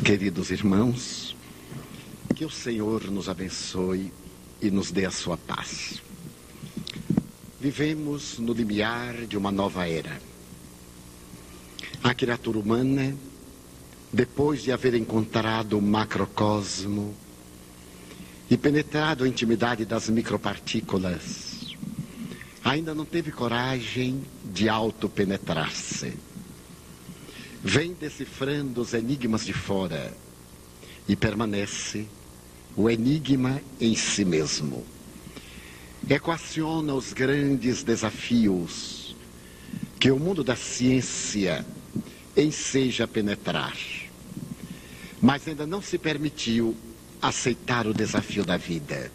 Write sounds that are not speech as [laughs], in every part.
Queridos irmãos, que o Senhor nos abençoe e nos dê a sua paz. Vivemos no limiar de uma nova era. A criatura humana, depois de haver encontrado o macrocosmo e penetrado a intimidade das micropartículas, ainda não teve coragem de autopenetrar-se vem decifrando os enigmas de fora e permanece o enigma em si mesmo. Equaciona os grandes desafios que o mundo da ciência enseja penetrar, mas ainda não se permitiu aceitar o desafio da vida,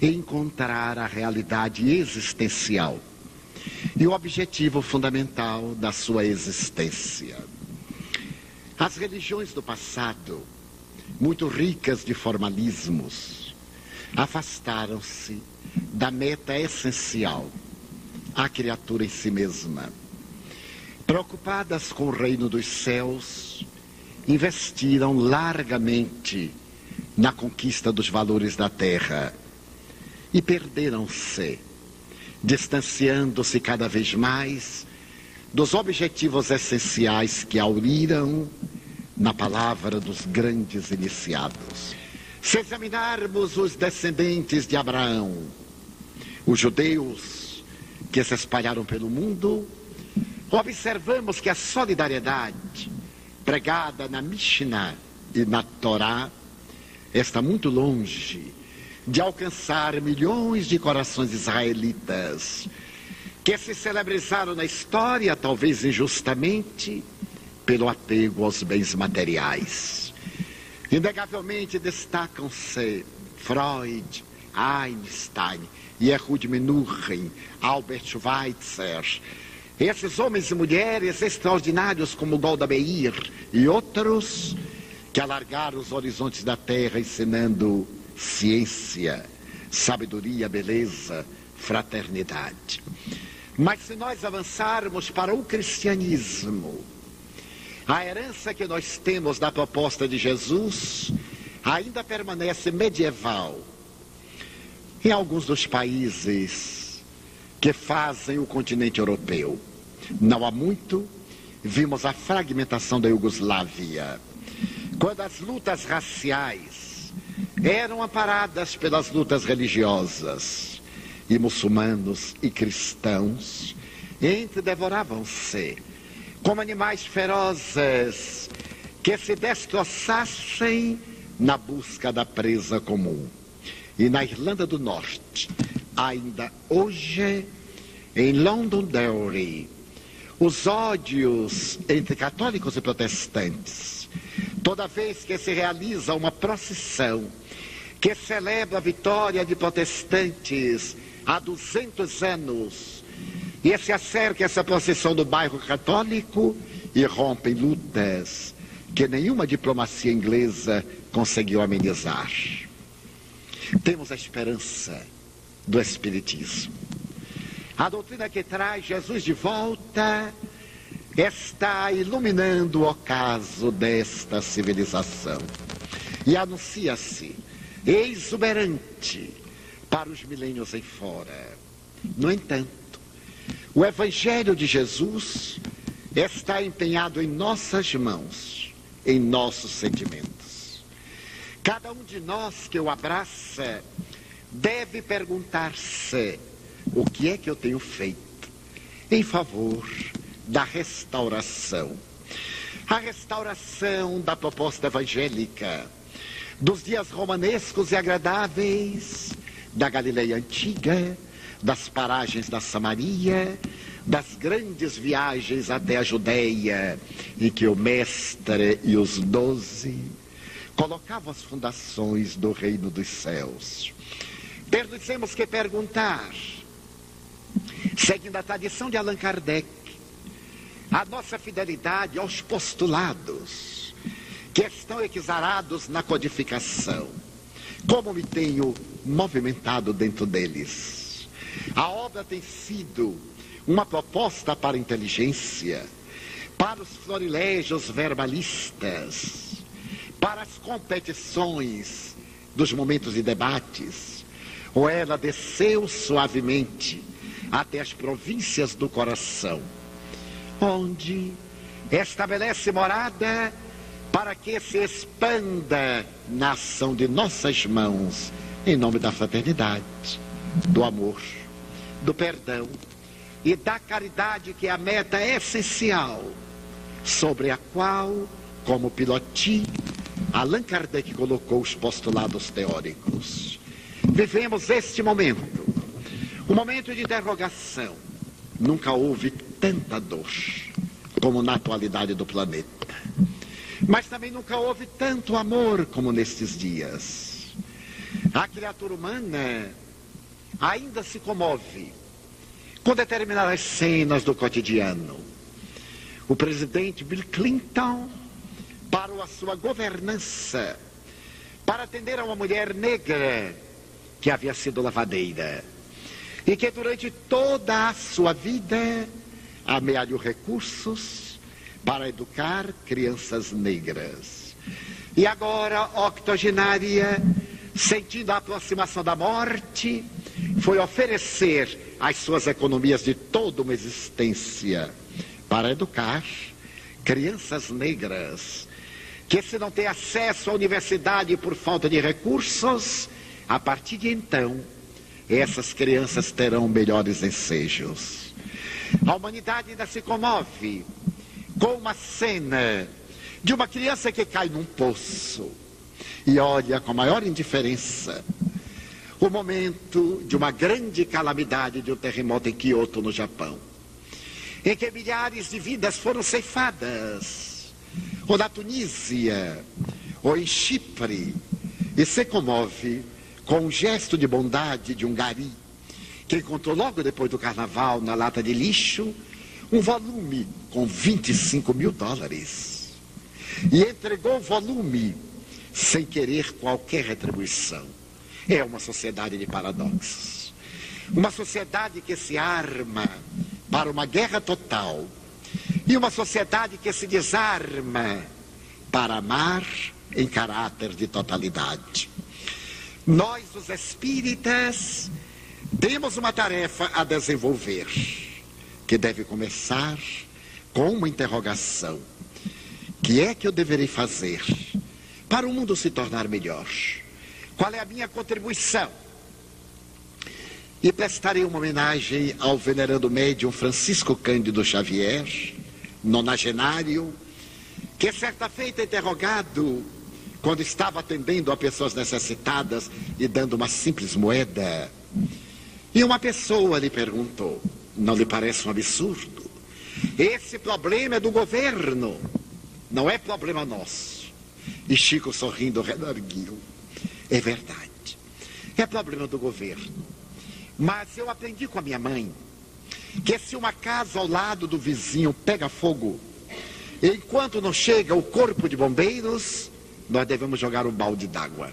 encontrar a realidade existencial e o objetivo fundamental da sua existência. As religiões do passado, muito ricas de formalismos, afastaram-se da meta essencial, a criatura em si mesma. Preocupadas com o reino dos céus, investiram largamente na conquista dos valores da terra e perderam-se distanciando-se cada vez mais dos objetivos essenciais que auriram na palavra dos grandes iniciados. Se examinarmos os descendentes de Abraão, os judeus que se espalharam pelo mundo, observamos que a solidariedade pregada na Mishnah e na Torá está muito longe de alcançar milhões de corações israelitas que se celebrizaram na história, talvez injustamente, pelo apego aos bens materiais. Inegavelmente destacam-se Freud, Einstein, Yehud Menuhin, Albert Schweitzer, esses homens e mulheres extraordinários como Golda Meir e outros que alargaram os horizontes da terra ensinando ciência, sabedoria, beleza, fraternidade. Mas se nós avançarmos para o cristianismo, a herança que nós temos da proposta de Jesus ainda permanece medieval. Em alguns dos países que fazem o continente europeu, não há muito, vimos a fragmentação da Iugoslávia. Quando as lutas raciais eram amparadas pelas lutas religiosas. E muçulmanos e cristãos entre devoravam-se como animais ferozes que se destroçassem na busca da presa comum. E na Irlanda do Norte, ainda hoje, em Londonderry, os ódios entre católicos e protestantes, toda vez que se realiza uma procissão que celebra a vitória de protestantes há 200 anos. E se acerca essa procissão do bairro católico e rompem lutas que nenhuma diplomacia inglesa conseguiu amenizar. Temos a esperança do Espiritismo. A doutrina que traz Jesus de volta está iluminando o ocaso desta civilização. E anuncia-se exuberante para os milênios em fora. No entanto, o Evangelho de Jesus está empenhado em nossas mãos, em nossos sentimentos. Cada um de nós que o abraça deve perguntar-se: o que é que eu tenho feito em favor da restauração? A restauração da proposta evangélica dos dias romanescos e agradáveis da Galileia antiga, das paragens da Samaria, das grandes viagens até a Judéia, em que o mestre e os doze colocavam as fundações do reino dos céus. Temos que perguntar, seguindo a tradição de Allan Kardec, a nossa fidelidade aos postulados que estão exarados na codificação. Como me tenho movimentado dentro deles? A obra tem sido uma proposta para a inteligência, para os florilégios verbalistas, para as competições dos momentos de debates, ou ela desceu suavemente até as províncias do coração, onde estabelece morada para que se expanda na ação de nossas mãos, em nome da fraternidade, do amor, do perdão e da caridade, que é a meta essencial, sobre a qual, como pilotinho, Allan Kardec colocou os postulados teóricos. Vivemos este momento, um momento de interrogação. Nunca houve tanta dor como na atualidade do planeta. Mas também nunca houve tanto amor como nestes dias. A criatura humana ainda se comove com determinadas cenas do cotidiano. O presidente Bill Clinton parou a sua governança para atender a uma mulher negra que havia sido lavadeira e que durante toda a sua vida amealhou recursos para educar crianças negras. E agora, octogenária, sentindo a aproximação da morte, foi oferecer as suas economias de toda uma existência para educar crianças negras que se não têm acesso à universidade por falta de recursos, a partir de então, essas crianças terão melhores ensejos. A humanidade ainda se comove com uma cena de uma criança que cai num poço e olha com a maior indiferença o momento de uma grande calamidade de um terremoto em Kyoto, no Japão, em que milhares de vidas foram ceifadas, ou na Tunísia, ou em Chipre, e se comove com um gesto de bondade de um gari que encontrou logo depois do carnaval, na lata de lixo, um volume com 25 mil dólares. E entregou o volume sem querer qualquer retribuição. É uma sociedade de paradoxos. Uma sociedade que se arma para uma guerra total. E uma sociedade que se desarma para amar em caráter de totalidade. Nós, os espíritas, temos uma tarefa a desenvolver, que deve começar com uma interrogação: que é que eu deverei fazer para o mundo se tornar melhor? Qual é a minha contribuição? E prestarei uma homenagem ao venerando médium Francisco Cândido Xavier, nonagenário, que certa feita interrogado quando estava atendendo a pessoas necessitadas e dando uma simples moeda, e uma pessoa lhe perguntou: não lhe parece um absurdo? Esse problema é do governo, não é problema nosso. E Chico sorrindo redarguiu: é verdade, é problema do governo. Mas eu aprendi com a minha mãe que se uma casa ao lado do vizinho pega fogo, enquanto não chega o corpo de bombeiros, nós devemos jogar um balde d'água.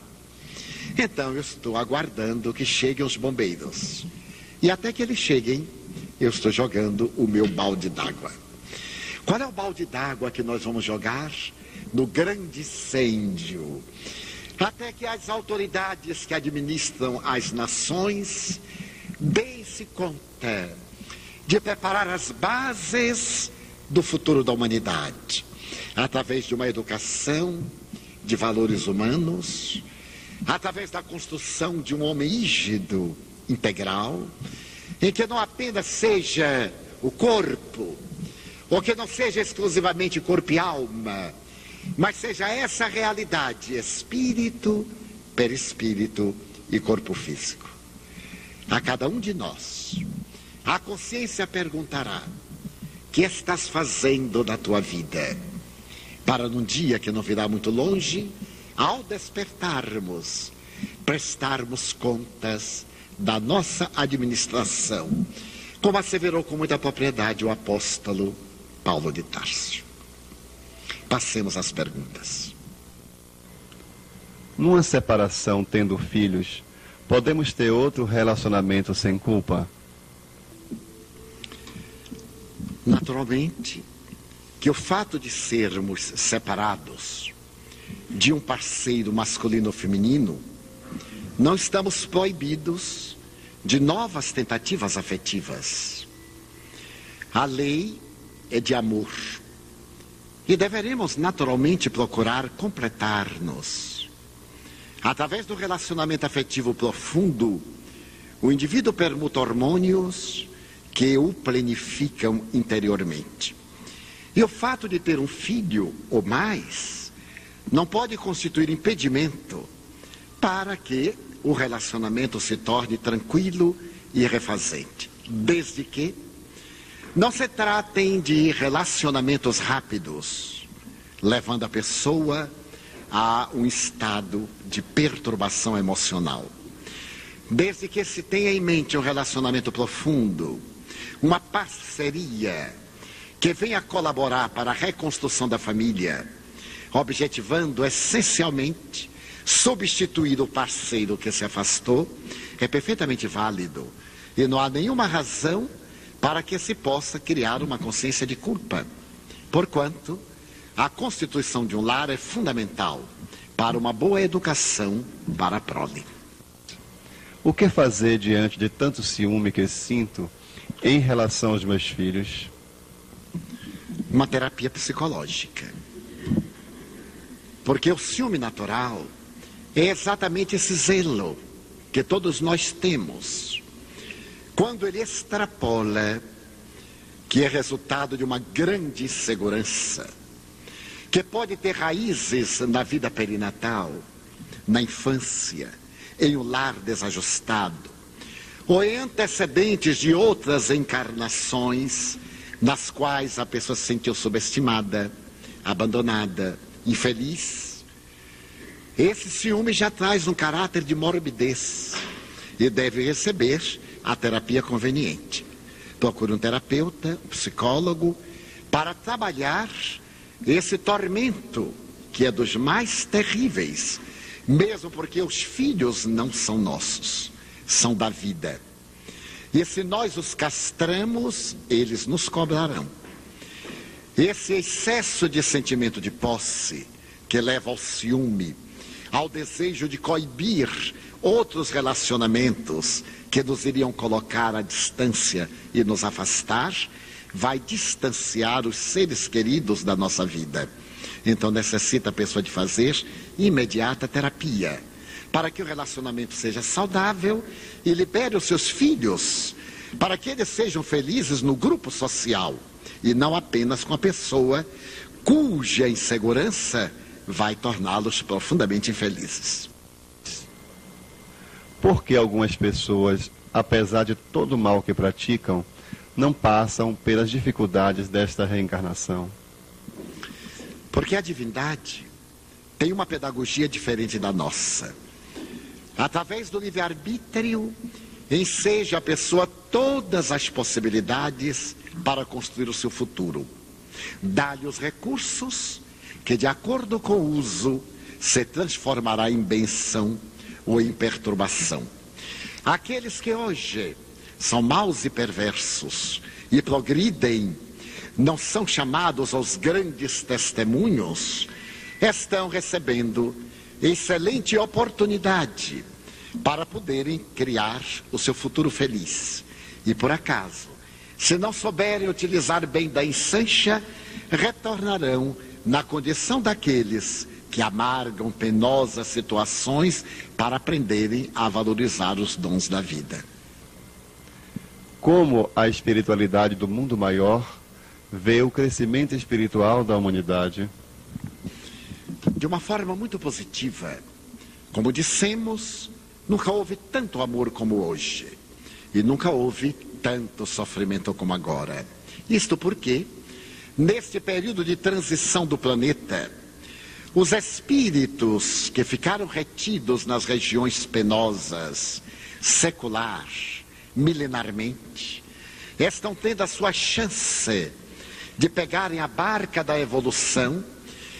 Então eu estou aguardando que cheguem os bombeiros. E até que eles cheguem, eu estou jogando o meu balde d'água. Qual é o balde d'água que nós vamos jogar? No grande incêndio. Até que as autoridades que administram as nações deem-se conta de preparar as bases do futuro da humanidade, através de uma educação de valores humanos, através da construção de um homem rígido, integral, em que não apenas seja o corpo, ou que não seja exclusivamente corpo e alma, mas seja essa realidade, espírito, perispírito e corpo físico. A cada um de nós, a consciência perguntará: que estás fazendo na tua vida? Para num dia que não virá muito longe, ao despertarmos, prestarmos contas da nossa administração, como asseverou com muita propriedade o apóstolo Paulo de Tarso. Passemos às perguntas. Numa separação tendo filhos, podemos ter outro relacionamento sem culpa? Naturalmente que o fato de sermos separados de um parceiro masculino ou feminino, não estamos proibidos de novas tentativas afetivas. A lei é de amor. E deveremos naturalmente procurar completar-nos. Através do relacionamento afetivo profundo, o indivíduo permuta hormônios que o planificam interiormente. E o fato de ter um filho ou mais não pode constituir impedimento para que o relacionamento se torne tranquilo e refazente, desde que não se tratem de relacionamentos rápidos, levando a pessoa a um estado de perturbação emocional. Desde que se tenha em mente um relacionamento profundo, uma parceria que venha colaborar para a reconstrução da família, objetivando essencialmente substituir o parceiro que se afastou, é perfeitamente válido. E não há nenhuma razão para que se possa criar uma consciência de culpa. Porquanto, a constituição de um lar é fundamental para uma boa educação para a prole. O que fazer diante de tanto ciúme que sinto em relação aos meus filhos? Uma terapia psicológica. Porque o ciúme natural é exatamente esse zelo que todos nós temos. Quando ele extrapola, que é resultado de uma grande insegurança, que pode ter raízes na vida perinatal, na infância, em um lar desajustado, ou em antecedentes de outras encarnações nas quais a pessoa se sentiu subestimada, abandonada, infeliz. Esse ciúme já traz um caráter de morbidez e deve receber a terapia conveniente. Procure um terapeuta, um psicólogo, para trabalhar esse tormento que é dos mais terríveis, mesmo porque os filhos não são nossos, são da vida. E se nós os castramos, eles nos cobrarão. Esse excesso de sentimento de posse, que leva ao ciúme, ao desejo de coibir outros relacionamentos que nos iriam colocar à distância e nos afastar, vai distanciar os seres queridos da nossa vida. Então necessita a pessoa de fazer imediata terapia. Para que o relacionamento seja saudável e libere os seus filhos, para que eles sejam felizes no grupo social. E não apenas com a pessoa cuja insegurança vai torná-los profundamente infelizes. Por que algumas pessoas, apesar de todo o mal que praticam, não passam pelas dificuldades desta reencarnação? Porque a divindade tem uma pedagogia diferente da nossa. Através do livre-arbítrio, enseja a pessoa todas as possibilidades para construir o seu futuro. Dá-lhe os recursos que, de acordo com o uso, se transformará em benção ou em perturbação. Aqueles que hoje são maus e perversos e progridem, não são chamados aos grandes testemunhos, estão recebendo excelente oportunidade para poderem criar o seu futuro feliz. E por acaso, se não souberem utilizar bem da ensancha, retornarão na condição daqueles que amargam penosas situações para aprenderem a valorizar os dons da vida. Como a espiritualidade do mundo maior vê o crescimento espiritual da humanidade? de uma forma muito positiva. Como dissemos, nunca houve tanto amor como hoje. E nunca houve tanto sofrimento como agora. Isto porque, neste período de transição do planeta, os espíritos que ficaram retidos nas regiões penosas, secular, milenarmente, estão tendo a sua chance de pegarem a barca da evolução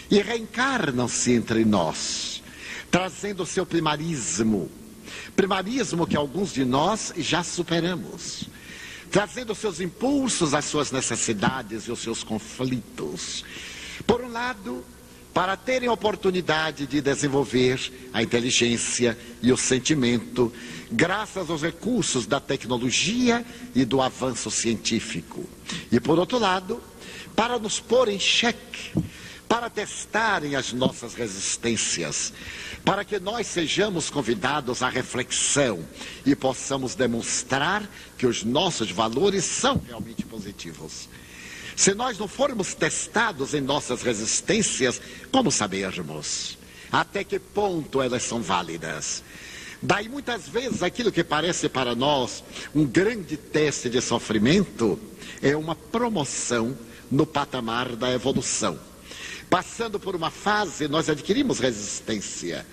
e reencarnam-se entre nós, trazendo o seu primarismo, primarismo que alguns de nós já superamos, trazendo os seus impulsos, as suas necessidades e os seus conflitos. Por um lado, para terem oportunidade de desenvolver a inteligência e o sentimento, graças aos recursos da tecnologia e do avanço científico. E, por outro lado, para nos pôr em xeque, para testarem as nossas resistências, para que nós sejamos convidados à reflexão e possamos demonstrar que os nossos valores são realmente positivos. Se nós não formos testados em nossas resistências, como sabermos até que ponto elas são válidas? Daí muitas vezes aquilo que parece para nós um grande teste de sofrimento é uma promoção no patamar da evolução. Passando por uma fase, nós adquirimos resistência.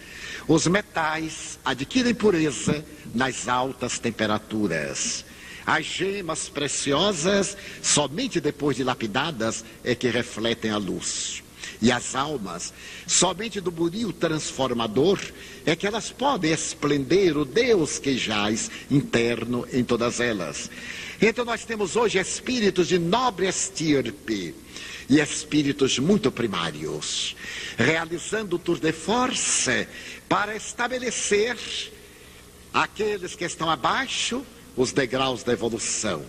Os metais adquirem pureza nas altas temperaturas. As gemas preciosas, somente depois de lapidadas, é que refletem a luz. E as almas, somente do buril transformador, é que elas podem esplender o Deus que jaz interno em todas elas. Então nós temos hoje espíritos de nobre estirpe e espíritos muito primários, realizando o tour de force para estabelecer aqueles que estão abaixo os degraus da evolução.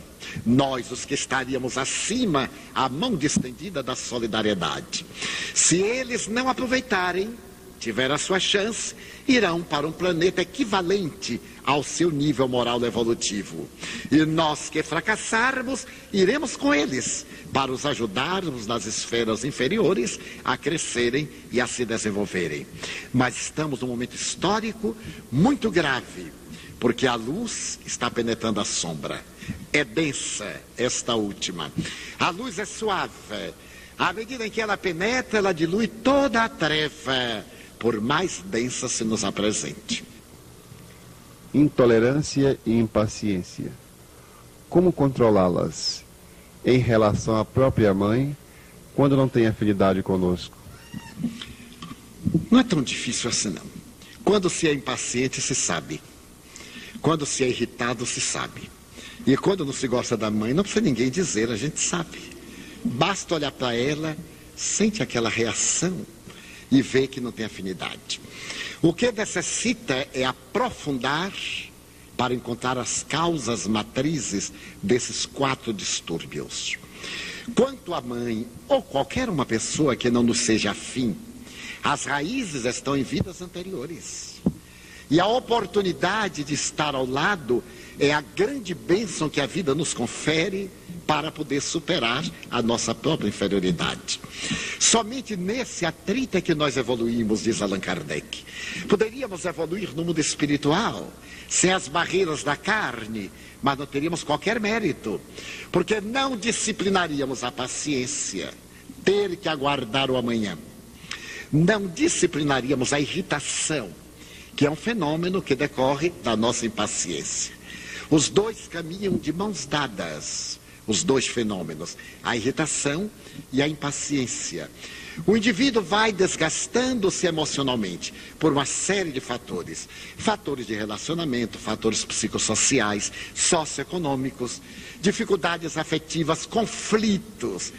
Nós, os que estaríamos acima, a mão distendida da solidariedade. Se eles não aproveitarem, tiver a sua chance, irão para um planeta equivalente ao seu nível moral evolutivo. E nós que fracassarmos, iremos com eles para os ajudarmos nas esferas inferiores a crescerem e a se desenvolverem. Mas estamos num momento histórico muito grave porque a luz está penetrando a sombra. É densa esta última. A luz é suave. À medida em que ela penetra, ela dilui toda a treva, por mais densa se nos apresente. Intolerância e impaciência. Como controlá-las em relação à própria mãe quando não tem afinidade conosco? Não é tão difícil assim, não. Quando se é impaciente, se sabe. Quando se é irritado, se sabe. E quando não se gosta da mãe, não precisa ninguém dizer, a gente sabe. Basta olhar para ela, sente aquela reação e vê que não tem afinidade. O que necessita é aprofundar para encontrar as causas matrizes desses quatro distúrbios. Quanto à mãe ou qualquer uma pessoa que não nos seja afim, as raízes estão em vidas anteriores. E a oportunidade de estar ao lado é a grande bênção que a vida nos confere para poder superar a nossa própria inferioridade. Somente nesse atrito é que nós evoluímos, diz Allan Kardec. Poderíamos evoluir no mundo espiritual, sem as barreiras da carne, mas não teríamos qualquer mérito, porque não disciplinaríamos a paciência, ter que aguardar o amanhã. Não disciplinaríamos a irritação, que é um fenômeno que decorre da nossa impaciência. Os dois caminham de mãos dadas, os dois fenômenos, a irritação e a impaciência. O indivíduo vai desgastando-se emocionalmente por uma série de fatores. Fatores de relacionamento, fatores psicossociais, socioeconômicos, dificuldades afetivas, conflitos,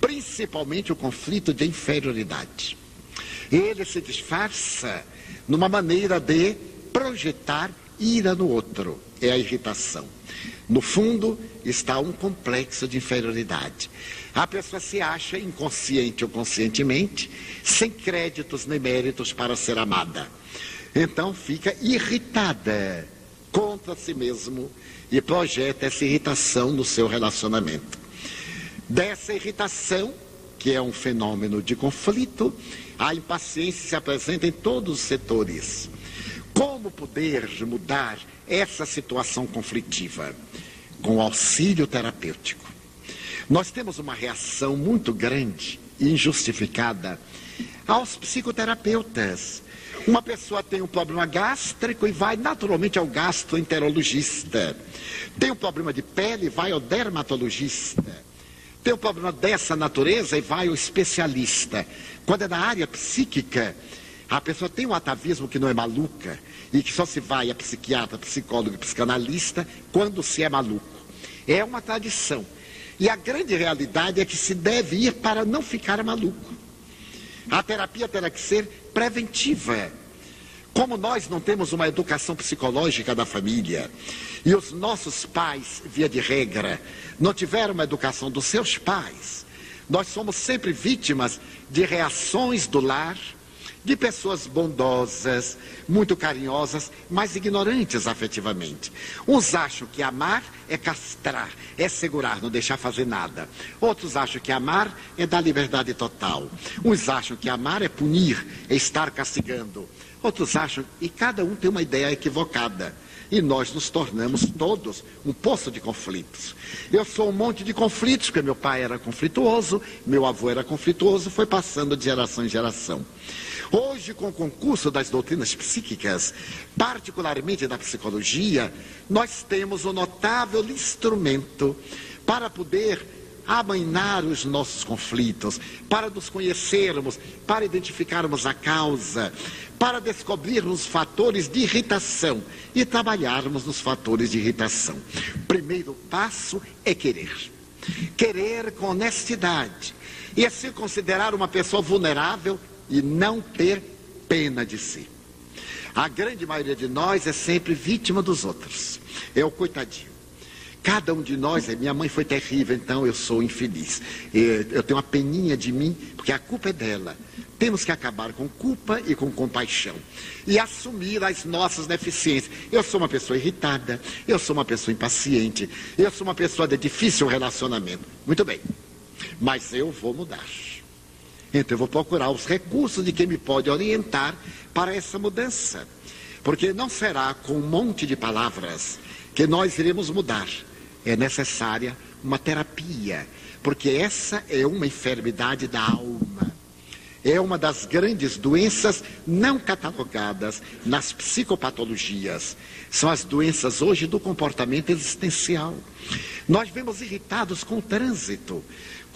principalmente o conflito de inferioridade. Ele se disfarça numa maneira de projetar ira no outro. É a irritação. No fundo está um complexo de inferioridade. A pessoa se acha inconsciente ou conscientemente, sem créditos nem méritos para ser amada. Então fica irritada contra si mesmo e projeta essa irritação no seu relacionamento. Dessa irritação, que é um fenômeno de conflito, a impaciência se apresenta em todos os setores. Como poder mudar essa situação conflitiva? Com auxílio terapêutico. Nós temos uma reação muito grande e injustificada aos psicoterapeutas. Uma pessoa tem um problema gástrico e vai naturalmente ao gastroenterologista. Tem um problema de pele, vai ao dermatologista tem um problema dessa natureza e vai ao especialista. Quando é na área psíquica, a pessoa tem um atavismo que não é maluca e que só se vai a psiquiatra, psicólogo psicanalista quando se é maluco. É uma tradição. E a grande realidade é que se deve ir para não ficar maluco. A terapia terá que ser preventiva. Como nós não temos uma educação psicológica da família, e os nossos pais, via de regra, não tiveram uma educação dos seus pais, nós somos sempre vítimas de reações do lar de pessoas bondosas, muito carinhosas, mas ignorantes afetivamente. Uns acham que amar é castrar, é segurar, não deixar fazer nada. Outros acham que amar é dar liberdade total. Uns acham que amar é punir, é estar castigando. Outros acham, e cada um tem uma ideia equivocada. E nós nos tornamos todos um poço de conflitos. Eu sou um monte de conflitos, porque meu pai era conflituoso, meu avô era conflituoso, foi passando de geração em geração. Hoje, com o concurso das doutrinas psíquicas, particularmente da psicologia, nós temos um notável instrumento para poder amainar os nossos conflitos, para nos conhecermos, para identificarmos a causa, para descobrirmos fatores de irritação e trabalharmos nos fatores de irritação. Primeiro passo é querer. Querer com honestidade e assim considerar uma pessoa vulnerável e não ter pena de si. A grande maioria de nós é sempre vítima dos outros. É o coitadinho. Cada um de nós, minha mãe foi terrível, então eu sou infeliz. Eu tenho uma peninha de mim, porque a culpa é dela. Temos que acabar com culpa e com compaixão. E assumir as nossas deficiências. Eu sou uma pessoa irritada, eu sou uma pessoa impaciente, eu sou uma pessoa de difícil relacionamento. Muito bem. Mas eu vou mudar. Então eu vou procurar os recursos de quem me pode orientar para essa mudança. Porque não será com um monte de palavras que nós iremos mudar. É necessária uma terapia, porque essa é uma enfermidade da alma. É uma das grandes doenças não catalogadas nas psicopatologias. São as doenças hoje do comportamento existencial. Nós vemos irritados com o trânsito,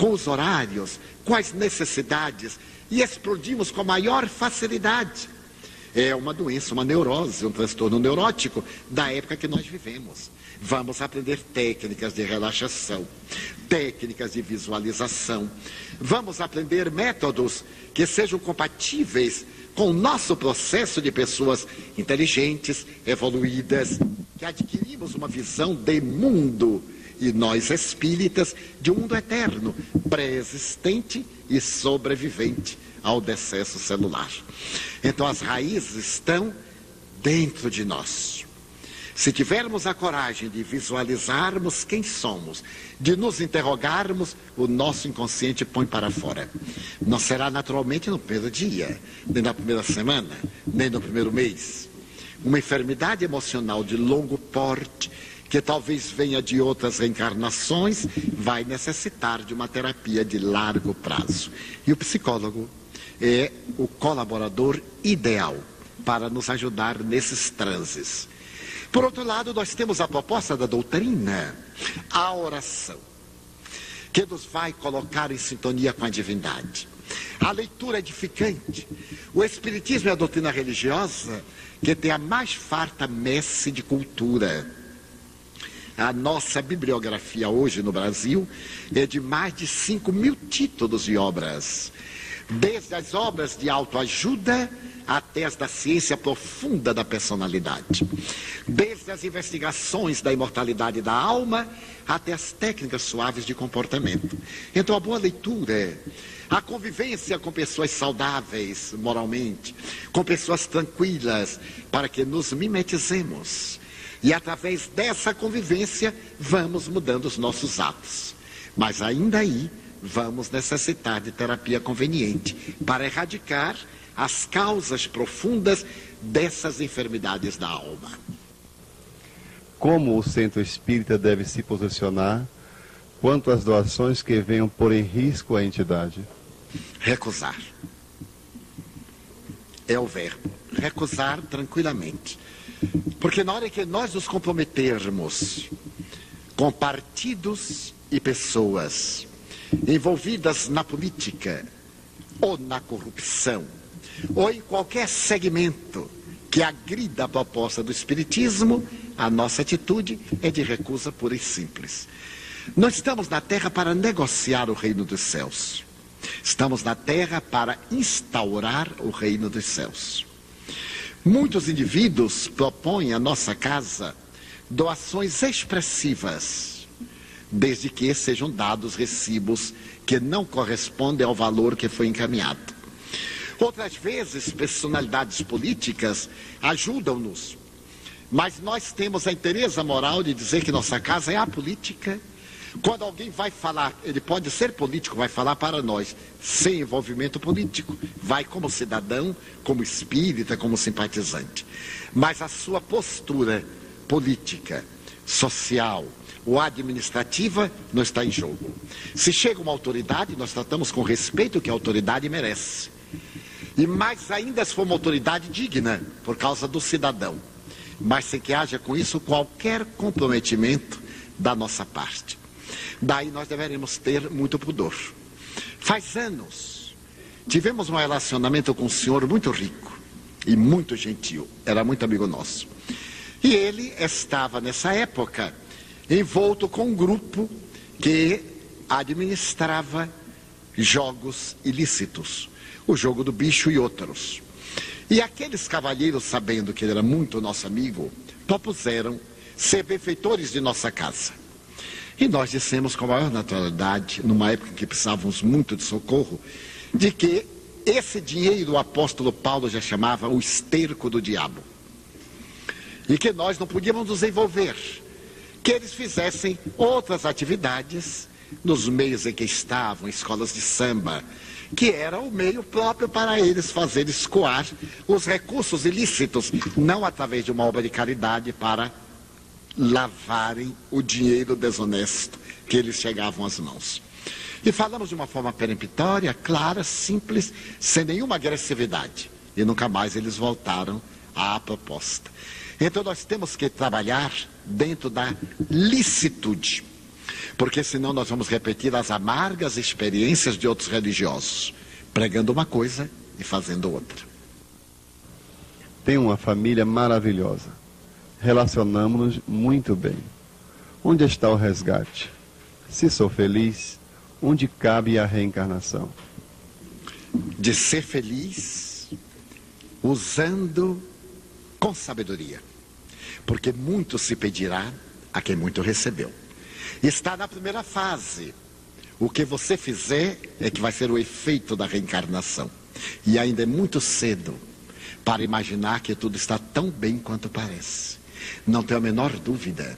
com os horários, com as necessidades e explodimos com maior facilidade. É uma doença, uma neurose, um transtorno neurótico da época que nós vivemos. Vamos aprender técnicas de relaxação, técnicas de visualização. Vamos aprender métodos que sejam compatíveis com o nosso processo de pessoas inteligentes, evoluídas, que adquirimos uma visão de mundo e nós espíritas de um mundo eterno, pré-existente e sobrevivente ao decesso celular. Então as raízes estão dentro de nós. Se tivermos a coragem de visualizarmos quem somos, de nos interrogarmos, o nosso inconsciente põe para fora. Não será naturalmente no primeiro dia, nem na primeira semana, nem no primeiro mês. Uma enfermidade emocional de longo porte que talvez venha de outras reencarnações, vai necessitar de uma terapia de largo prazo. E o psicólogo é o colaborador ideal para nos ajudar nesses transes. Por outro lado, nós temos a proposta da doutrina, a oração, que nos vai colocar em sintonia com a divindade. A leitura edificante. O Espiritismo é a doutrina religiosa que tem a mais farta messe de cultura a nossa bibliografia hoje no Brasil é de mais de 5 mil títulos e obras. Desde as obras de autoajuda até as da ciência profunda da personalidade. Desde as investigações da imortalidade da alma até as técnicas suaves de comportamento. Então, a boa leitura a convivência com pessoas saudáveis moralmente, com pessoas tranquilas, para que nos mimetizemos e através dessa convivência vamos mudando os nossos atos. Mas ainda aí vamos necessitar de terapia conveniente para erradicar as causas profundas dessas enfermidades da alma. Como o centro espírita deve se posicionar quanto às doações que venham pôr em risco a entidade? Recusar. É o verbo. Recusar tranquilamente. Porque na hora que nós nos comprometermos com partidos e pessoas envolvidas na política ou na corrupção, ou em qualquer segmento que agrida a proposta do Espiritismo, a nossa atitude é de recusa pura e simples. Nós estamos na Terra para negociar o reino dos céus. Estamos na terra para instaurar o reino dos céus. Muitos indivíduos propõem à nossa casa doações expressivas, desde que sejam dados recibos que não correspondem ao valor que foi encaminhado. Outras vezes, personalidades políticas ajudam-nos, mas nós temos a interesse moral de dizer que nossa casa é a política quando alguém vai falar, ele pode ser político, vai falar para nós, sem envolvimento político. Vai como cidadão, como espírita, como simpatizante. Mas a sua postura política, social ou administrativa não está em jogo. Se chega uma autoridade, nós tratamos com respeito que a autoridade merece. E mais ainda se for uma autoridade digna, por causa do cidadão. Mas sem que haja com isso qualquer comprometimento da nossa parte. Daí nós deveríamos ter muito pudor. Faz anos, tivemos um relacionamento com um senhor muito rico e muito gentil, era muito amigo nosso. E ele estava nessa época envolto com um grupo que administrava jogos ilícitos, o jogo do bicho e outros. E aqueles cavalheiros, sabendo que ele era muito nosso amigo, propuseram ser benfeitores de nossa casa. E nós dissemos com a maior naturalidade, numa época em que precisávamos muito de socorro, de que esse dinheiro o apóstolo Paulo já chamava o esterco do diabo. E que nós não podíamos nos envolver. Que eles fizessem outras atividades nos meios em que estavam, escolas de samba, que era o meio próprio para eles fazer escoar os recursos ilícitos, não através de uma obra de caridade para lavarem o dinheiro desonesto que eles chegavam às mãos. E falamos de uma forma peremptória, clara, simples, sem nenhuma agressividade. E nunca mais eles voltaram à proposta. Então nós temos que trabalhar dentro da licitude. Porque senão nós vamos repetir as amargas experiências de outros religiosos, pregando uma coisa e fazendo outra. Tem uma família maravilhosa relacionamos-nos muito bem. Onde está o resgate? Se sou feliz, onde cabe a reencarnação? De ser feliz usando com sabedoria. Porque muito se pedirá a quem muito recebeu. Está na primeira fase. O que você fizer é que vai ser o efeito da reencarnação. E ainda é muito cedo para imaginar que tudo está tão bem quanto parece. Não tenho a menor dúvida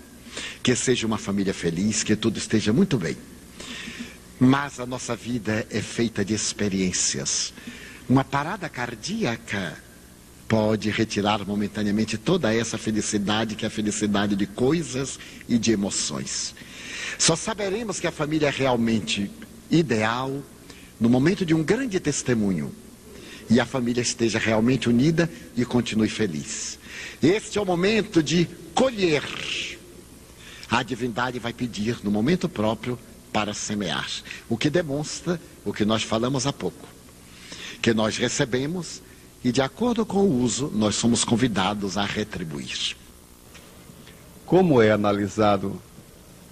que seja uma família feliz, que tudo esteja muito bem. Mas a nossa vida é feita de experiências. Uma parada cardíaca pode retirar momentaneamente toda essa felicidade, que é a felicidade de coisas e de emoções. Só saberemos que a família é realmente ideal no momento de um grande testemunho e a família esteja realmente unida e continue feliz. Este é o momento de colher. A divindade vai pedir no momento próprio para semear. O que demonstra o que nós falamos há pouco. Que nós recebemos e, de acordo com o uso, nós somos convidados a retribuir. Como é analisado,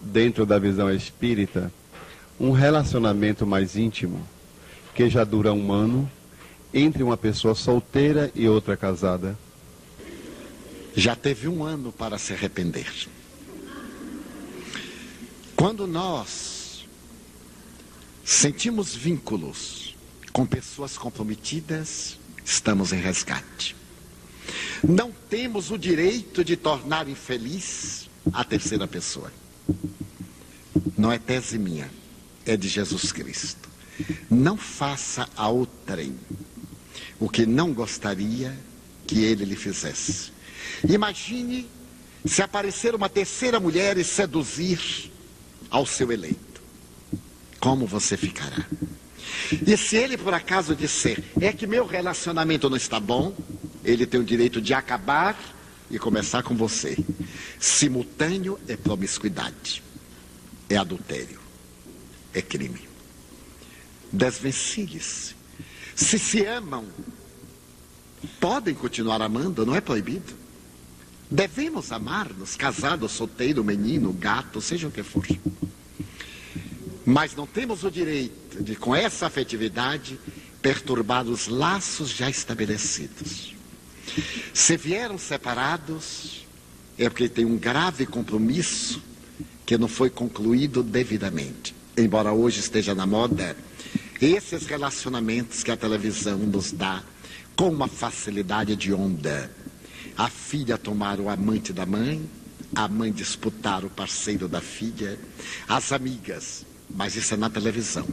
dentro da visão espírita, um relacionamento mais íntimo, que já dura um ano, entre uma pessoa solteira e outra casada? Já teve um ano para se arrepender. Quando nós sentimos vínculos com pessoas comprometidas, estamos em resgate. Não temos o direito de tornar infeliz a terceira pessoa. Não é tese minha, é de Jesus Cristo. Não faça a outrem o que não gostaria que ele lhe fizesse. Imagine se aparecer uma terceira mulher e seduzir ao seu eleito. Como você ficará? E se ele por acaso disser, é que meu relacionamento não está bom, ele tem o direito de acabar e começar com você. Simultâneo é promiscuidade, é adultério, é crime. Desvencilhe-se. Se se amam, podem continuar amando, não é proibido. Devemos amar-nos, casado, solteiro, menino, gato, seja o que for. Mas não temos o direito de, com essa afetividade, perturbar os laços já estabelecidos. Se vieram separados, é porque tem um grave compromisso que não foi concluído devidamente. Embora hoje esteja na moda, esses relacionamentos que a televisão nos dá com uma facilidade de onda. A filha tomar o amante da mãe, a mãe disputar o parceiro da filha, as amigas, mas isso é na televisão,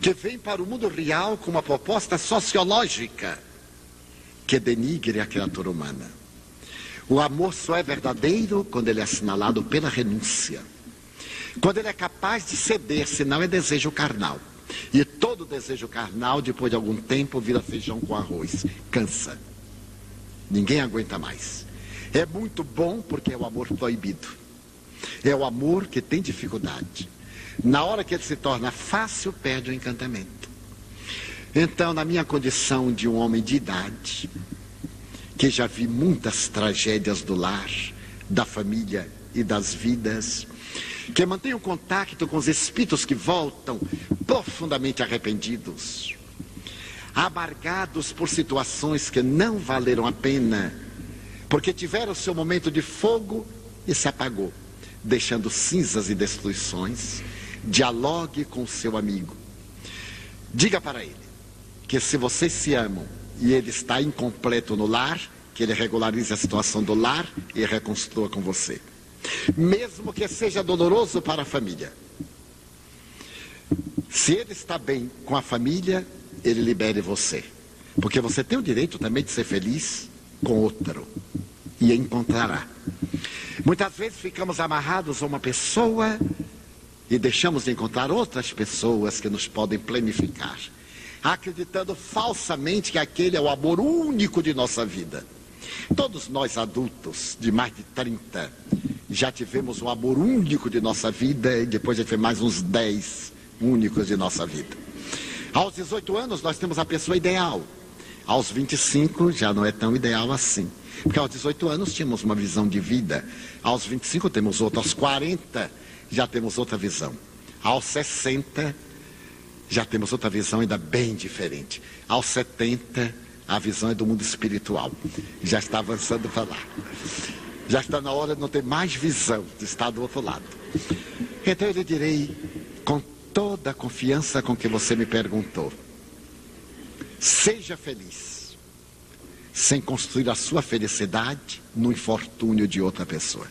que vem para o mundo real com uma proposta sociológica que denigre a criatura humana. O amor só é verdadeiro quando ele é assinalado pela renúncia. Quando ele é capaz de ceder, senão é desejo carnal. E todo desejo carnal, depois de algum tempo, vira feijão com arroz. Cansa. Ninguém aguenta mais. É muito bom porque é o amor proibido. É o amor que tem dificuldade. Na hora que ele se torna fácil, perde o encantamento. Então, na minha condição de um homem de idade, que já vi muitas tragédias do lar, da família e das vidas, que mantenho contato com os espíritos que voltam profundamente arrependidos, amargados por situações que não valeram a pena, porque tiveram seu momento de fogo e se apagou, deixando cinzas e destruições. Dialogue com seu amigo. Diga para ele que se vocês se amam e ele está incompleto no lar, que ele regularize a situação do lar e reconstrua com você mesmo que seja doloroso para a família. Se ele está bem com a família, ele libere você. Porque você tem o direito também de ser feliz com outro. E encontrará. Muitas vezes ficamos amarrados a uma pessoa e deixamos de encontrar outras pessoas que nos podem planificar, acreditando falsamente que aquele é o amor único de nossa vida. Todos nós adultos de mais de 30 já tivemos o amor único de nossa vida e depois já tivemos mais uns 10 únicos de nossa vida. Aos 18 anos nós temos a pessoa ideal. Aos 25 já não é tão ideal assim. Porque aos 18 anos tínhamos uma visão de vida. Aos 25 temos outra. Aos 40 já temos outra visão. Aos 60 já temos outra visão ainda bem diferente. Aos 70 a visão é do mundo espiritual. Já está avançando para lá. Já está na hora de não ter mais visão, de estar do outro lado. Então eu lhe direi, toda a confiança com que você me perguntou, seja feliz, sem construir a sua felicidade no infortúnio de outra pessoa.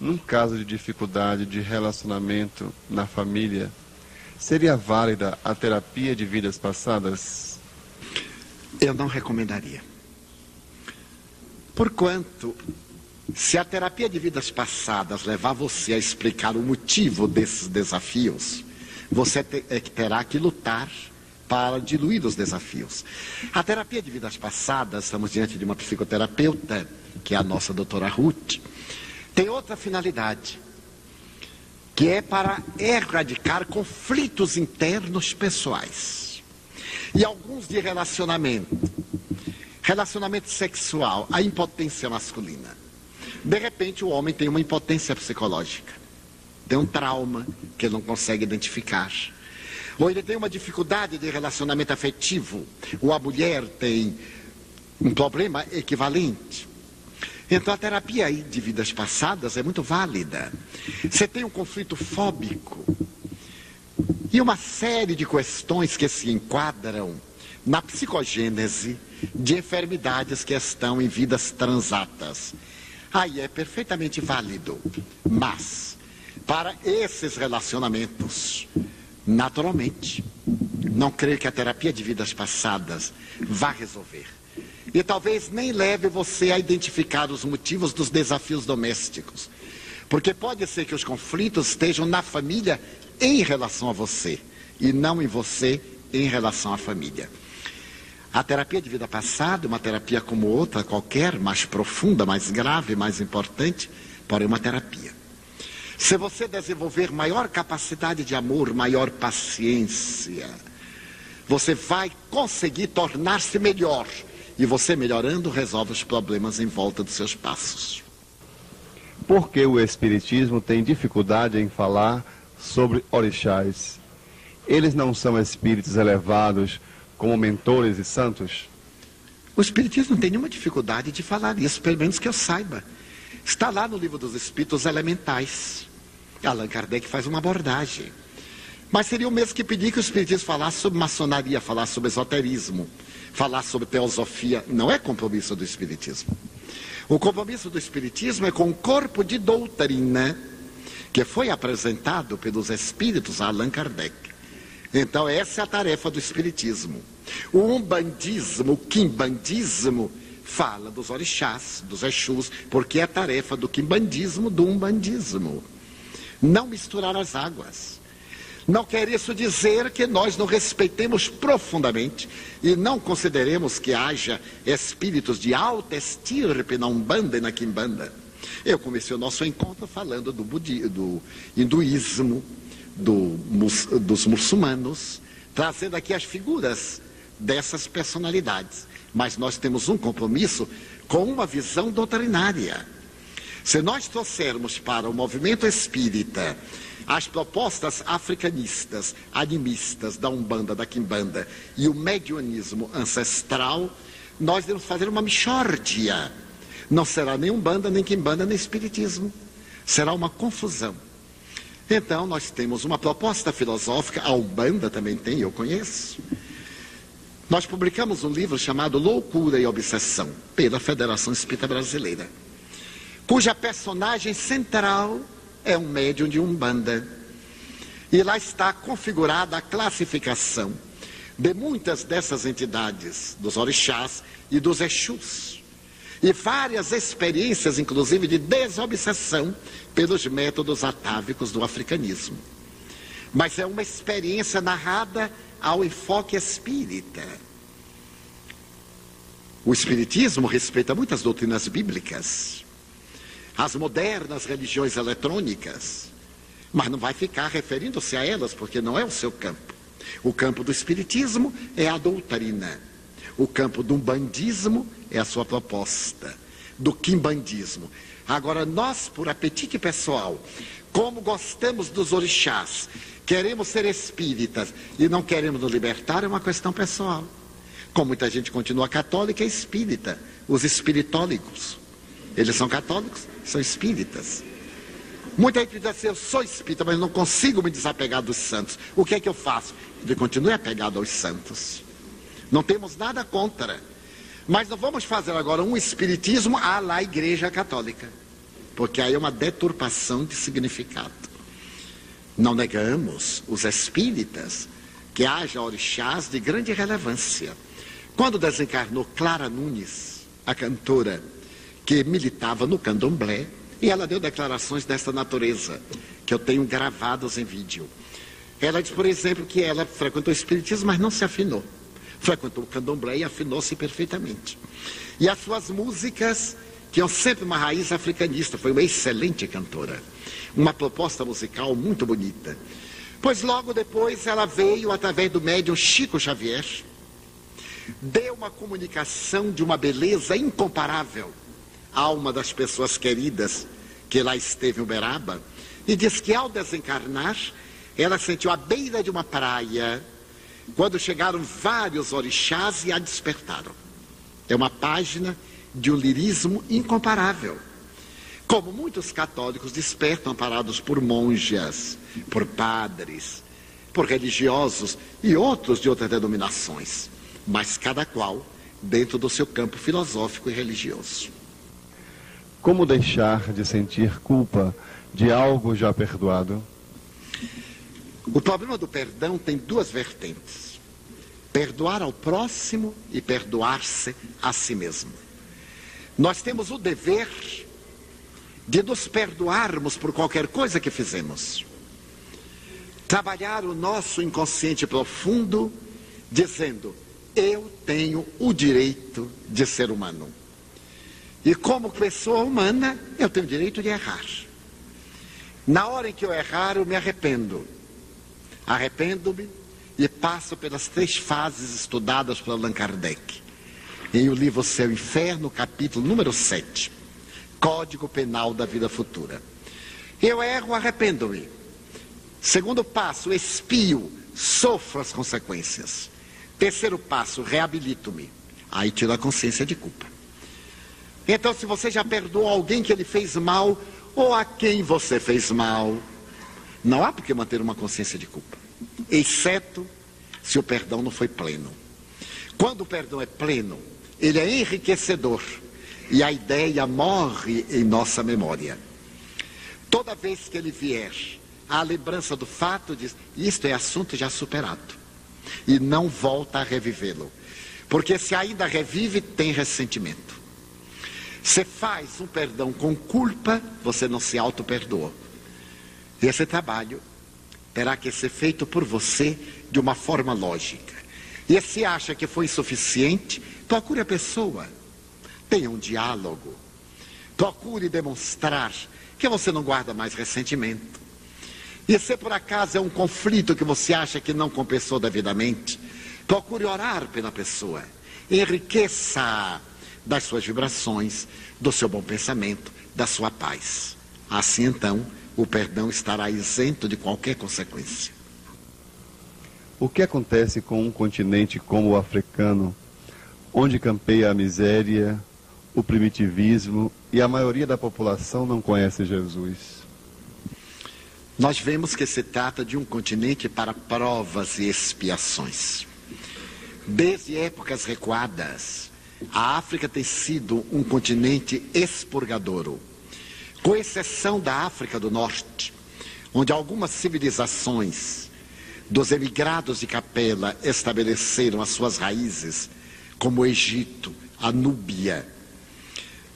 Num caso de dificuldade de relacionamento na família, seria válida a terapia de vidas passadas? Eu não recomendaria. Porquanto, se a terapia de vidas passadas levar você a explicar o motivo desses desafios, você é terá que lutar para diluir os desafios. A terapia de vidas passadas, estamos diante de uma psicoterapeuta, que é a nossa doutora Ruth, tem outra finalidade, que é para erradicar conflitos internos pessoais e alguns de relacionamento Relacionamento sexual, a impotência masculina. De repente, o homem tem uma impotência psicológica. Tem um trauma que ele não consegue identificar. Ou ele tem uma dificuldade de relacionamento afetivo. Ou a mulher tem um problema equivalente. Então, a terapia de vidas passadas é muito válida. Você tem um conflito fóbico. E uma série de questões que se enquadram na psicogênese de enfermidades que estão em vidas transatas. Aí é perfeitamente válido. Mas, para esses relacionamentos, naturalmente, não creio que a terapia de vidas passadas vá resolver. E talvez nem leve você a identificar os motivos dos desafios domésticos. Porque pode ser que os conflitos estejam na família em relação a você, e não em você em relação à família. A terapia de vida passada, uma terapia como outra qualquer, mais profunda, mais grave, mais importante, porém uma terapia. Se você desenvolver maior capacidade de amor, maior paciência, você vai conseguir tornar-se melhor. E você melhorando resolve os problemas em volta dos seus passos. Por que o Espiritismo tem dificuldade em falar sobre orixás, eles não são espíritos elevados como mentores e santos? O Espiritismo não tem nenhuma dificuldade de falar isso, pelo menos que eu saiba. Está lá no livro dos Espíritos Elementais. Allan Kardec faz uma abordagem. Mas seria o mesmo que pedir que o Espiritismo falasse sobre maçonaria, falasse sobre esoterismo, falasse sobre teosofia. Não é compromisso do Espiritismo. O compromisso do Espiritismo é com o corpo de doutrina que foi apresentado pelos Espíritos a Allan Kardec. Então, essa é a tarefa do Espiritismo. O umbandismo, o quimbandismo, fala dos orixás, dos exus, porque é tarefa do quimbandismo, do umbandismo. Não misturar as águas. Não quer isso dizer que nós não respeitemos profundamente e não consideremos que haja espíritos de alta estirpe na Umbanda e na Quimbanda. Eu comecei o nosso encontro falando do, do hinduísmo, do, dos muçulmanos, trazendo aqui as figuras dessas personalidades. Mas nós temos um compromisso com uma visão doutrinária. Se nós trouxermos para o movimento espírita as propostas africanistas, animistas da Umbanda, da Quimbanda e o medianismo ancestral, nós devemos fazer uma michórdia. Não será nem Umbanda, nem Quimbanda, nem Espiritismo. Será uma confusão. Então, nós temos uma proposta filosófica, a Umbanda também tem, eu conheço nós publicamos um livro chamado Loucura e Obsessão, pela Federação Espírita Brasileira, cuja personagem central é um médium de Umbanda. E lá está configurada a classificação de muitas dessas entidades, dos orixás e dos exus. E várias experiências, inclusive, de desobsessão pelos métodos atávicos do africanismo. Mas é uma experiência narrada ao enfoque espírita. O Espiritismo respeita muitas doutrinas bíblicas, as modernas religiões eletrônicas, mas não vai ficar referindo-se a elas, porque não é o seu campo. O campo do Espiritismo é a doutrina, o campo do umbandismo é a sua proposta, do quimbandismo. Agora, nós, por apetite pessoal, como gostamos dos orixás, queremos ser espíritas e não queremos nos libertar, é uma questão pessoal. Como muita gente continua católica, é espírita. Os espiritólicos. Eles são católicos, são espíritas. Muita gente diz assim, eu sou espírita, mas não consigo me desapegar dos santos. O que é que eu faço? Ele continue apegado aos santos. Não temos nada contra. Mas não vamos fazer agora um espiritismo à la igreja católica. Porque aí é uma deturpação de significado. Não negamos os espíritas que haja orixás de grande relevância. Quando desencarnou Clara Nunes, a cantora que militava no candomblé, e ela deu declarações dessa natureza, que eu tenho gravadas em vídeo. Ela diz, por exemplo, que ela frequentou o espiritismo, mas não se afinou. Frequentou o candomblé e afinou-se perfeitamente. E as suas músicas tinham sempre uma raiz africanista, foi uma excelente cantora. Uma proposta musical muito bonita. Pois logo depois ela veio, através do médium Chico Xavier, deu uma comunicação de uma beleza incomparável a uma das pessoas queridas que lá esteve em Uberaba, e diz que ao desencarnar, ela sentiu à beira de uma praia, quando chegaram vários orixás e a despertaram. É uma página de um lirismo incomparável. Como muitos católicos despertam parados por monjas, por padres, por religiosos e outros de outras denominações, mas cada qual dentro do seu campo filosófico e religioso. Como deixar de sentir culpa de algo já perdoado? O problema do perdão tem duas vertentes: perdoar ao próximo e perdoar-se a si mesmo. Nós temos o dever de nos perdoarmos por qualquer coisa que fizemos. Trabalhar o nosso inconsciente profundo, dizendo: eu tenho o direito de ser humano. E como pessoa humana, eu tenho o direito de errar. Na hora em que eu errar, eu me arrependo. Arrependo-me e passo pelas três fases estudadas por Allan Kardec. Em o livro Seu Inferno, capítulo número 7. Código Penal da Vida Futura. Eu erro, arrependo-me. Segundo passo, expio, sofro as consequências. Terceiro passo, reabilito-me. Aí tiro a consciência de culpa. Então, se você já perdoou alguém que ele fez mal, ou a quem você fez mal, não há por que manter uma consciência de culpa. Exceto se o perdão não foi pleno. Quando o perdão é pleno, ele é enriquecedor e a ideia morre em nossa memória. Toda vez que ele vier, a lembrança do fato diz: isto é assunto já superado. E não volta a revivê-lo. Porque se ainda revive, tem ressentimento. Você faz um perdão com culpa, você não se auto-perdoa. E esse trabalho terá que ser feito por você de uma forma lógica. E se acha que foi insuficiente, procure a pessoa. Tenha um diálogo. Procure demonstrar que você não guarda mais ressentimento. E se por acaso é um conflito que você acha que não compensou devidamente, procure orar pela pessoa. Enriqueça das suas vibrações, do seu bom pensamento, da sua paz. Assim então, o perdão estará isento de qualquer consequência. O que acontece com um continente como o africano, onde campeia a miséria, o primitivismo e a maioria da população não conhece Jesus? Nós vemos que se trata de um continente para provas e expiações. Desde épocas recuadas, a África tem sido um continente expurgadouro, com exceção da África do Norte, onde algumas civilizações dos emigrados de Capela estabeleceram as suas raízes, como o Egito, a Núbia.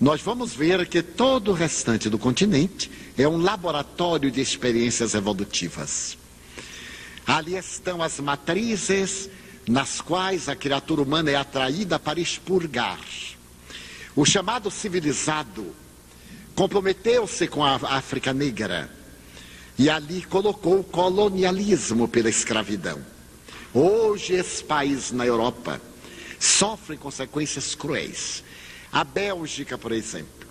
Nós vamos ver que todo o restante do continente é um laboratório de experiências evolutivas. Ali estão as matrizes nas quais a criatura humana é atraída para expurgar. O chamado civilizado comprometeu-se com a África Negra e ali colocou o colonialismo pela escravidão. Hoje, esse país na Europa sofre consequências cruéis. A Bélgica, por exemplo,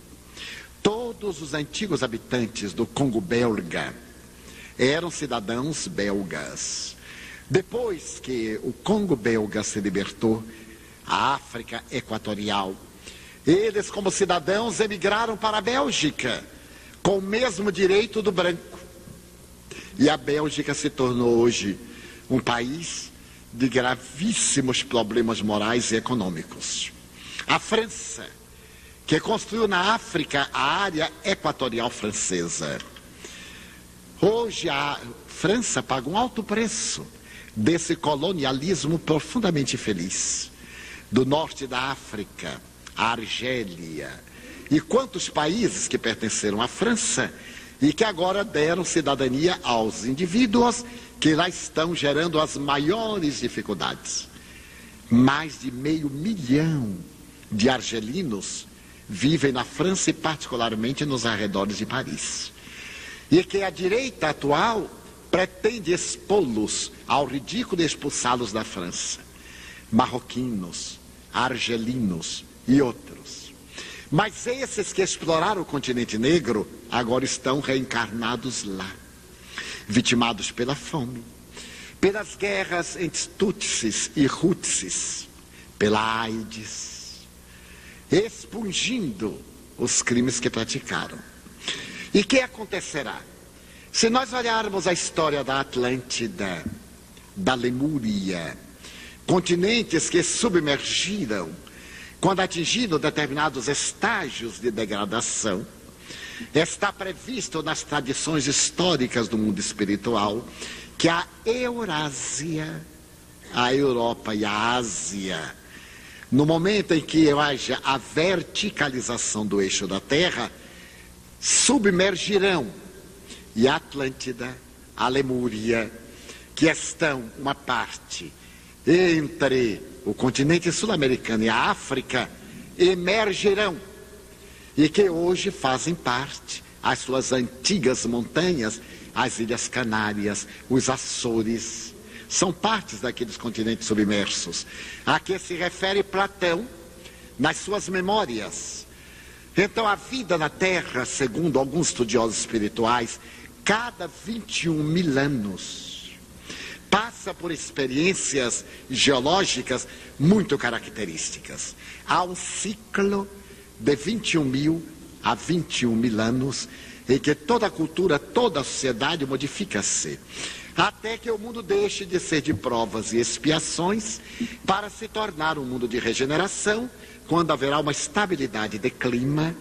todos os antigos habitantes do Congo belga eram cidadãos belgas. Depois que o Congo belga se libertou, a África Equatorial, eles, como cidadãos, emigraram para a Bélgica, com o mesmo direito do branco. E a Bélgica se tornou hoje um país de gravíssimos problemas morais e econômicos. A França, que construiu na África a área equatorial francesa. Hoje a França paga um alto preço desse colonialismo profundamente feliz. Do norte da África, a Argélia, e quantos países que pertenceram à França e que agora deram cidadania aos indivíduos que lá estão gerando as maiores dificuldades. Mais de meio milhão de argelinos vivem na França e particularmente nos arredores de Paris. E que a direita atual pretende expô-los ao ridículo e expulsá-los da França. Marroquinos, argelinos e outros. Mas esses que exploraram o continente negro agora estão reencarnados lá, vitimados pela fome, pelas guerras entre Tutsis e Hutsis, pela AIDS, expungindo os crimes que praticaram. E que acontecerá? Se nós olharmos a história da Atlântida, da Lemúria, continentes que submergiram quando atingiram determinados estágios de degradação, está previsto nas tradições históricas do mundo espiritual que a Eurásia, a Europa e a Ásia, no momento em que haja a verticalização do eixo da Terra, submergirão e a Atlântida, a Lemúria, que estão uma parte entre o continente sul-americano e a África, emergirão. E que hoje fazem parte as suas antigas montanhas, as Ilhas Canárias, os Açores, são partes daqueles continentes submersos, a que se refere Platão nas suas memórias. Então, a vida na Terra, segundo alguns estudiosos espirituais, cada 21 mil anos, passa por experiências geológicas muito características. Há um ciclo de 21 mil a 21 mil anos em que toda a cultura, toda a sociedade modifica-se. Até que o mundo deixe de ser de provas e expiações para se tornar um mundo de regeneração, quando haverá uma estabilidade de clima,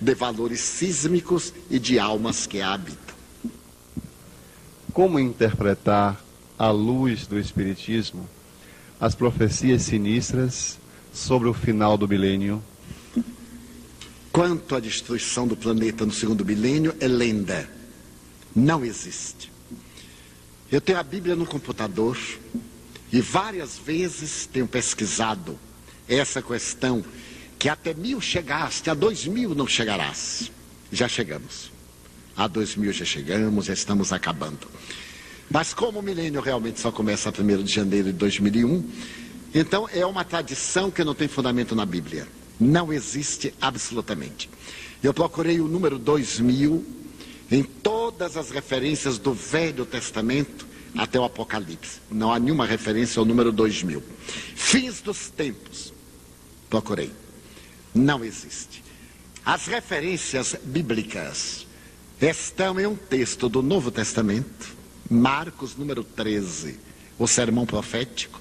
de valores sísmicos e de almas que a habitam. Como interpretar, à luz do Espiritismo, as profecias sinistras sobre o final do milênio Quanto à destruição do planeta no segundo milênio, é lenda. Não existe. Eu tenho a Bíblia no computador e várias vezes tenho pesquisado essa questão que até mil chegaste, a dois mil não chegarás. Já chegamos. A dois mil já chegamos, já estamos acabando. Mas como o milênio realmente só começa a 1 de janeiro de 2001, então é uma tradição que não tem fundamento na Bíblia. Não existe absolutamente. Eu procurei o número 2000 em todas as referências do Velho Testamento até o Apocalipse. Não há nenhuma referência ao número 2000. Fins dos tempos. Procurei. Não existe. As referências bíblicas estão em um texto do Novo Testamento, Marcos, número 13, o sermão profético,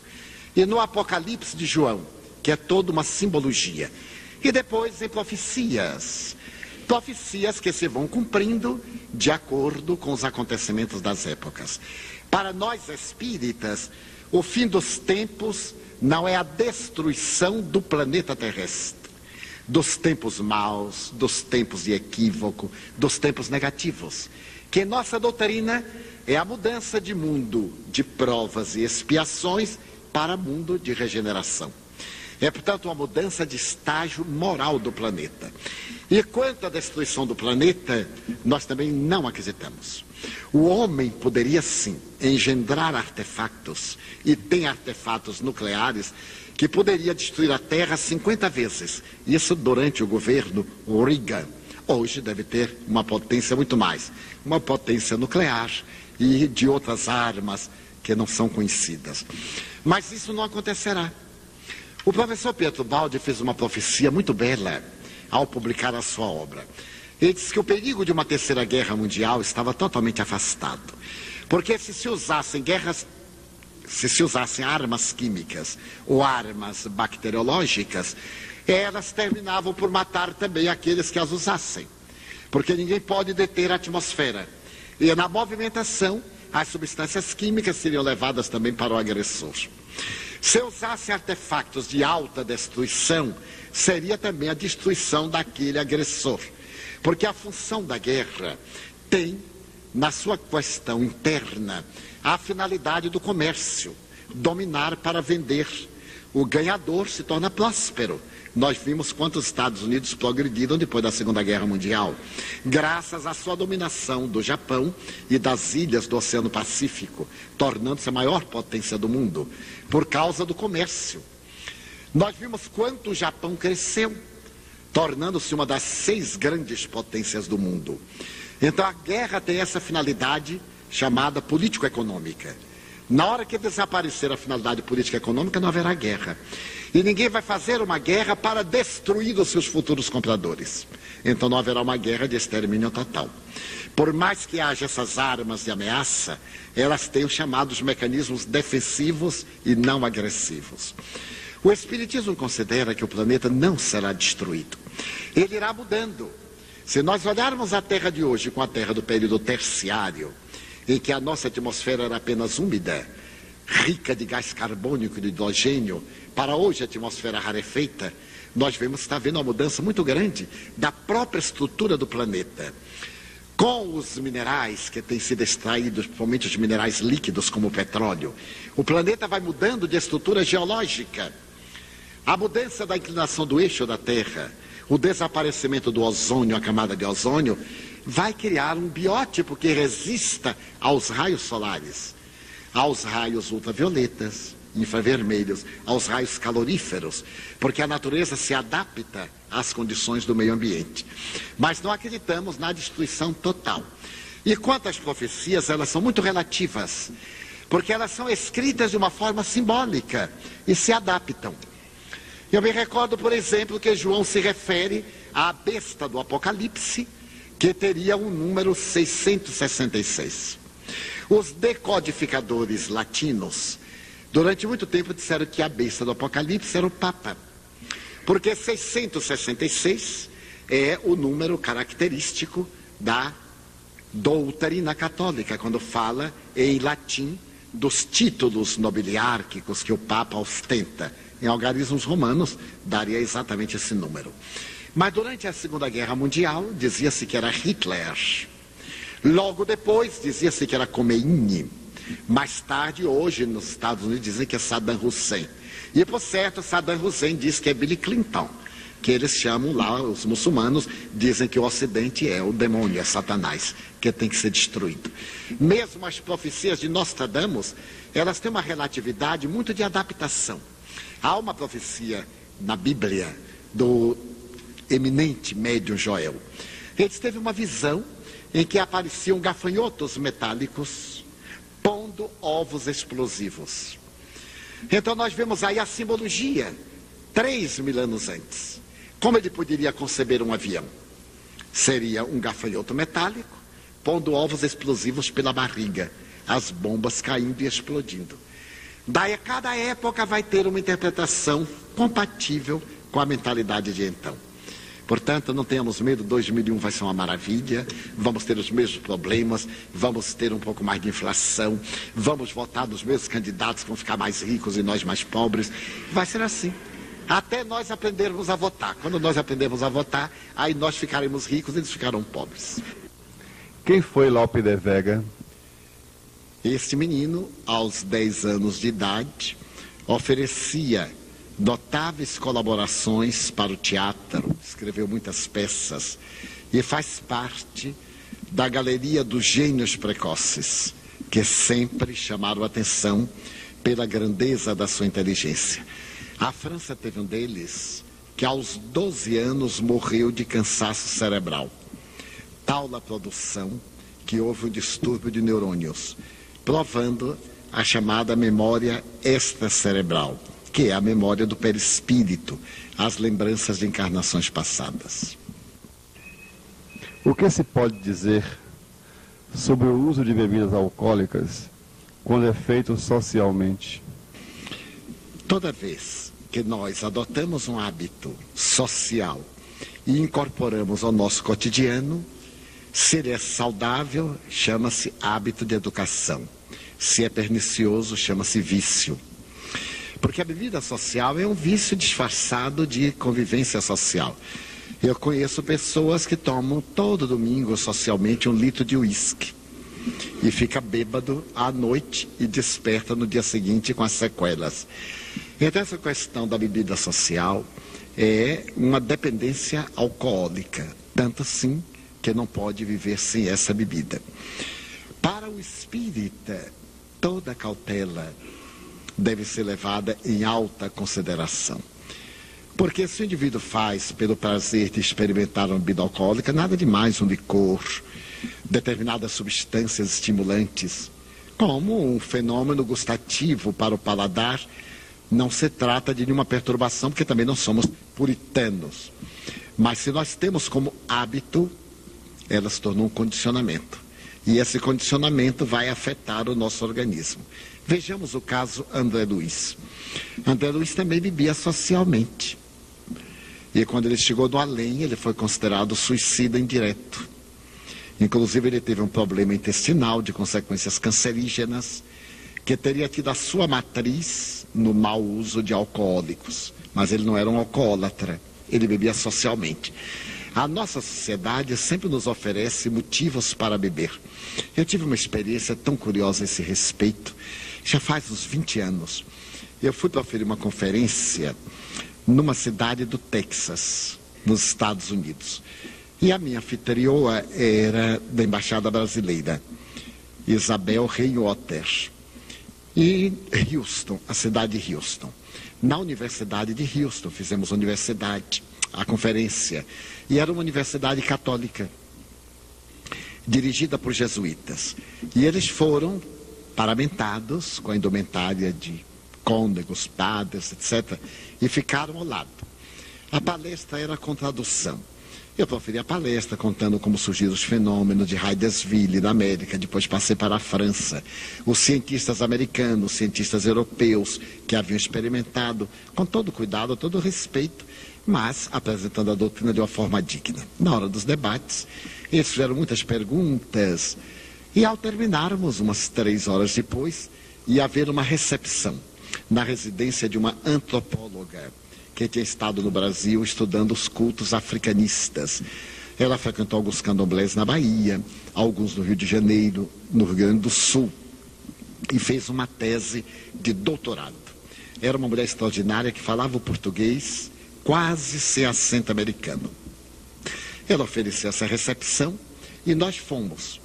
e no Apocalipse de João, que é toda uma simbologia. E depois em profecias. Profecias que se vão cumprindo de acordo com os acontecimentos das épocas. Para nós espíritas, o fim dos tempos não é a destruição do planeta terrestre, dos tempos maus, dos tempos de equívoco, dos tempos negativos. Que nossa doutrina é a mudança de mundo de provas e expiações para mundo de regeneração. É, portanto, uma mudança de estágio moral do planeta. E quanto à destruição do planeta, nós também não acreditamos. O homem poderia sim engendrar artefatos, e tem artefatos nucleares, que poderia destruir a Terra 50 vezes. Isso durante o governo Reagan. Hoje deve ter uma potência muito mais. Uma potência nuclear e de outras armas que não são conhecidas. Mas isso não acontecerá. O professor Pietro Baldi fez uma profecia muito bela ao publicar a sua obra. Ele disse que o perigo de uma terceira guerra mundial estava totalmente afastado. Porque se se usassem guerras, se se usassem armas químicas ou armas bacteriológicas, elas terminavam por matar também aqueles que as usassem. Porque ninguém pode deter a atmosfera. E na movimentação, as substâncias químicas seriam levadas também para o agressor. Se usasse artefatos de alta destruição, seria também a destruição daquele agressor. Porque a função da guerra tem, na sua questão interna, a finalidade do comércio dominar para vender. O ganhador se torna próspero. Nós vimos quantos Estados Unidos progrediram depois da Segunda Guerra Mundial, graças à sua dominação do Japão e das ilhas do Oceano Pacífico, tornando-se a maior potência do mundo, por causa do comércio. Nós vimos quanto o Japão cresceu, tornando-se uma das seis grandes potências do mundo. Então a guerra tem essa finalidade chamada político-econômica. Na hora que desaparecer a finalidade política econômica, não haverá guerra. E ninguém vai fazer uma guerra para destruir os seus futuros compradores. Então não haverá uma guerra de extermínio total. Por mais que haja essas armas de ameaça, elas têm os chamados mecanismos defensivos e não agressivos. O Espiritismo considera que o planeta não será destruído. Ele irá mudando. Se nós olharmos a Terra de hoje com a Terra do período terciário, em que a nossa atmosfera era apenas úmida, rica de gás carbônico e de hidrogênio, para hoje a atmosfera rarefeita, nós vemos está havendo uma mudança muito grande da própria estrutura do planeta. Com os minerais que têm sido extraídos, principalmente os minerais líquidos como o petróleo, o planeta vai mudando de estrutura geológica. A mudança da inclinação do eixo da Terra, o desaparecimento do ozônio, a camada de ozônio, vai criar um biótipo que resista aos raios solares, aos raios ultravioletas, infravermelhos, aos raios caloríferos, porque a natureza se adapta às condições do meio ambiente. Mas não acreditamos na destruição total. E quanto às profecias, elas são muito relativas, porque elas são escritas de uma forma simbólica e se adaptam. Eu me recordo, por exemplo, que João se refere à besta do Apocalipse, que teria o número 666. Os decodificadores latinos, durante muito tempo, disseram que a besta do Apocalipse era o Papa, porque 666 é o número característico da doutrina católica, quando fala em latim dos títulos nobiliárquicos que o Papa ostenta. Em algarismos romanos, daria exatamente esse número. Mas durante a Segunda Guerra Mundial, dizia-se que era Hitler. Logo depois, dizia-se que era Khomeini. Mais tarde, hoje, nos Estados Unidos, dizem que é Saddam Hussein. E, por certo, Saddam Hussein diz que é Billy Clinton que eles chamam lá, os muçulmanos, dizem que o Ocidente é o demônio, é Satanás, que tem que ser destruído. Mesmo as profecias de Nostradamus, elas têm uma relatividade muito de adaptação. Há uma profecia na Bíblia do eminente médium Joel. Ele teve uma visão em que apareciam gafanhotos metálicos pondo ovos explosivos. Então nós vemos aí a simbologia, três mil anos antes. Como ele poderia conceber um avião? Seria um gafanhoto metálico, pondo ovos explosivos pela barriga, as bombas caindo e explodindo. Daí a cada época vai ter uma interpretação compatível com a mentalidade de então. Portanto, não tenhamos medo, 2001 vai ser uma maravilha, vamos ter os mesmos problemas, vamos ter um pouco mais de inflação, vamos votar nos mesmos candidatos que vão ficar mais ricos e nós mais pobres. Vai ser assim até nós aprendermos a votar. Quando nós aprendermos a votar, aí nós ficaremos ricos e eles ficarão pobres. Quem foi Lope de Vega? Este menino, aos 10 anos de idade, oferecia notáveis colaborações para o teatro, escreveu muitas peças e faz parte da galeria dos gênios precoces, que sempre chamaram atenção pela grandeza da sua inteligência. A França teve um deles que aos 12 anos morreu de cansaço cerebral. Tal a produção que houve um distúrbio de neurônios, provando a chamada memória extracerebral, que é a memória do perispírito, as lembranças de encarnações passadas. O que se pode dizer sobre o uso de bebidas alcoólicas quando é feito socialmente? Toda vez que nós adotamos um hábito social e incorporamos ao nosso cotidiano, se ele é saudável, chama-se hábito de educação. Se é pernicioso, chama-se vício. Porque a bebida social é um vício disfarçado de convivência social. Eu conheço pessoas que tomam todo domingo socialmente um litro de uísque e fica bêbado à noite e desperta no dia seguinte com as sequelas. Então, essa questão da bebida social é uma dependência alcoólica, tanto assim que não pode viver sem essa bebida. Para o espírita, toda cautela deve ser levada em alta consideração. Porque se o indivíduo faz pelo prazer de experimentar uma bebida alcoólica, nada de mais um licor, determinadas substâncias estimulantes, como um fenômeno gustativo para o paladar, não se trata de nenhuma perturbação, porque também não somos puritanos. Mas se nós temos como hábito, ela se tornou um condicionamento. E esse condicionamento vai afetar o nosso organismo. Vejamos o caso André Luiz. André Luiz também vivia socialmente. E quando ele chegou no além, ele foi considerado suicida indireto. Inclusive, ele teve um problema intestinal de consequências cancerígenas que teria tido a sua matriz no mau uso de alcoólicos. Mas ele não era um alcoólatra, ele bebia socialmente. A nossa sociedade sempre nos oferece motivos para beber. Eu tive uma experiência tão curiosa a esse respeito, já faz uns 20 anos. Eu fui para oferir uma conferência numa cidade do Texas, nos Estados Unidos. E a minha anfitrioa era da Embaixada Brasileira, Isabel Reinotter e Houston, a cidade de Houston. Na Universidade de Houston, fizemos a universidade, a conferência, e era uma universidade católica. dirigida por jesuítas. E eles foram paramentados com a indumentária de côndegos, padres, etc., e ficaram ao lado. A palestra era com tradução. Eu proferi a palestra contando como surgiram os fenômenos de Hydesville na América, depois passei para a França. Os cientistas americanos, os cientistas europeus que haviam experimentado, com todo cuidado, todo respeito, mas apresentando a doutrina de uma forma digna. Na hora dos debates, eles fizeram muitas perguntas e ao terminarmos, umas três horas depois, ia haver uma recepção na residência de uma antropóloga que tinha estado no Brasil estudando os cultos africanistas. Ela frequentou alguns candomblés na Bahia, alguns no Rio de Janeiro, no Rio Grande do Sul, e fez uma tese de doutorado. Era uma mulher extraordinária que falava o português quase sem acento americano. Ela ofereceu essa recepção e nós fomos.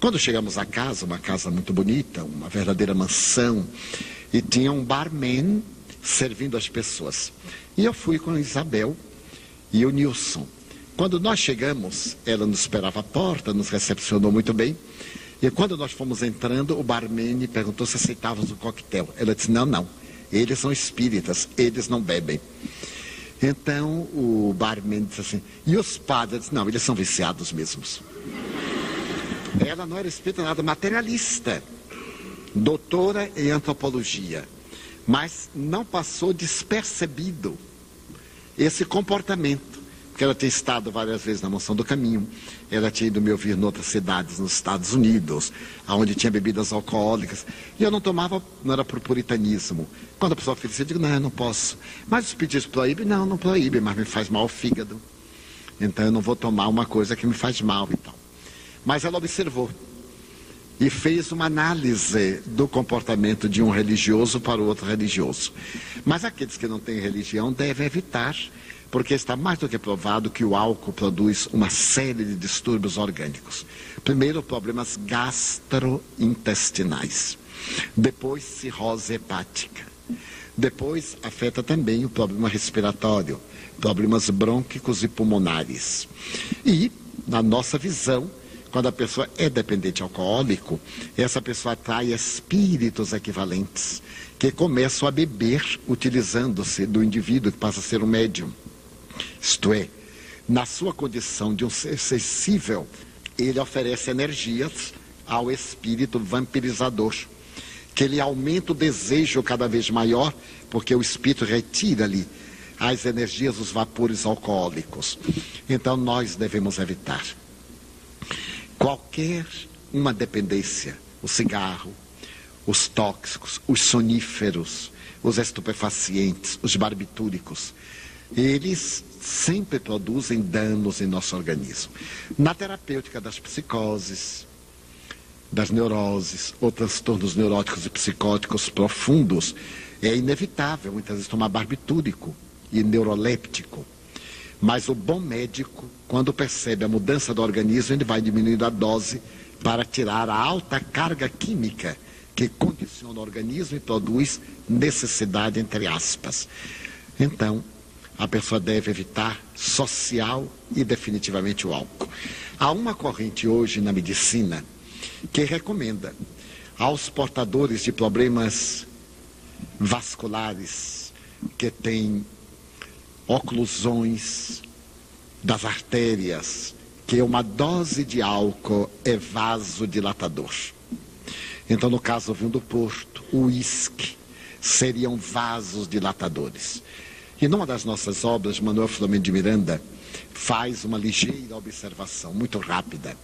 Quando chegamos à casa, uma casa muito bonita, uma verdadeira mansão, e tinha um barman servindo as pessoas. E eu fui com a Isabel e o Nilson. Quando nós chegamos, ela nos esperava à porta, nos recepcionou muito bem. E quando nós fomos entrando, o barman perguntou se aceitávamos o coquetel. Ela disse: Não, não. Eles são espíritas, eles não bebem. Então o barman disse assim: E os padres? Não, eles são viciados mesmos. Ela não era espírita nada, materialista, doutora em antropologia, mas não passou despercebido esse comportamento, porque ela tinha estado várias vezes na Mansão do Caminho, ela tinha ido me ouvir em outras cidades nos Estados Unidos, onde tinha bebidas alcoólicas, e eu não tomava, não era por puritanismo. Quando a pessoa oferecia, eu digo, não, eu não posso. Mas os pedidos proíbem? Não, não proíbe, mas me faz mal o fígado. Então eu não vou tomar uma coisa que me faz mal e tal. Mas ela observou e fez uma análise do comportamento de um religioso para o outro religioso. Mas aqueles que não têm religião devem evitar, porque está mais do que provado que o álcool produz uma série de distúrbios orgânicos. Primeiro, problemas gastrointestinais. Depois, cirrose hepática. Depois, afeta também o problema respiratório, problemas brônquicos e pulmonares. E, na nossa visão, quando a pessoa é dependente alcoólico, essa pessoa atrai espíritos equivalentes que começam a beber utilizando-se do indivíduo que passa a ser um médium. Isto é, na sua condição de um ser sensível, ele oferece energias ao espírito vampirizador, que ele aumenta o desejo cada vez maior, porque o espírito retira ali as energias, os vapores alcoólicos. Então nós devemos evitar qualquer uma dependência, o cigarro, os tóxicos, os soníferos, os estupefacientes, os barbitúricos, eles sempre produzem danos em nosso organismo. Na terapêutica das psicoses, das neuroses ou transtornos neuróticos e psicóticos profundos, é inevitável muitas vezes tomar barbitúrico e neuroléptico. Mas o bom médico, quando percebe a mudança do organismo, ele vai diminuindo a dose para tirar a alta carga química que condiciona o organismo e produz necessidade, entre aspas. Então, a pessoa deve evitar social e definitivamente o álcool. Há uma corrente hoje na medicina que recomenda aos portadores de problemas vasculares que têm oclusões das artérias, que uma dose de álcool é vasodilatador. Então, no caso do vinho do Porto, o uísque seriam vasos dilatadores. E numa das nossas obras, Manuel Flamengo de Miranda faz uma ligeira observação, muito rápida,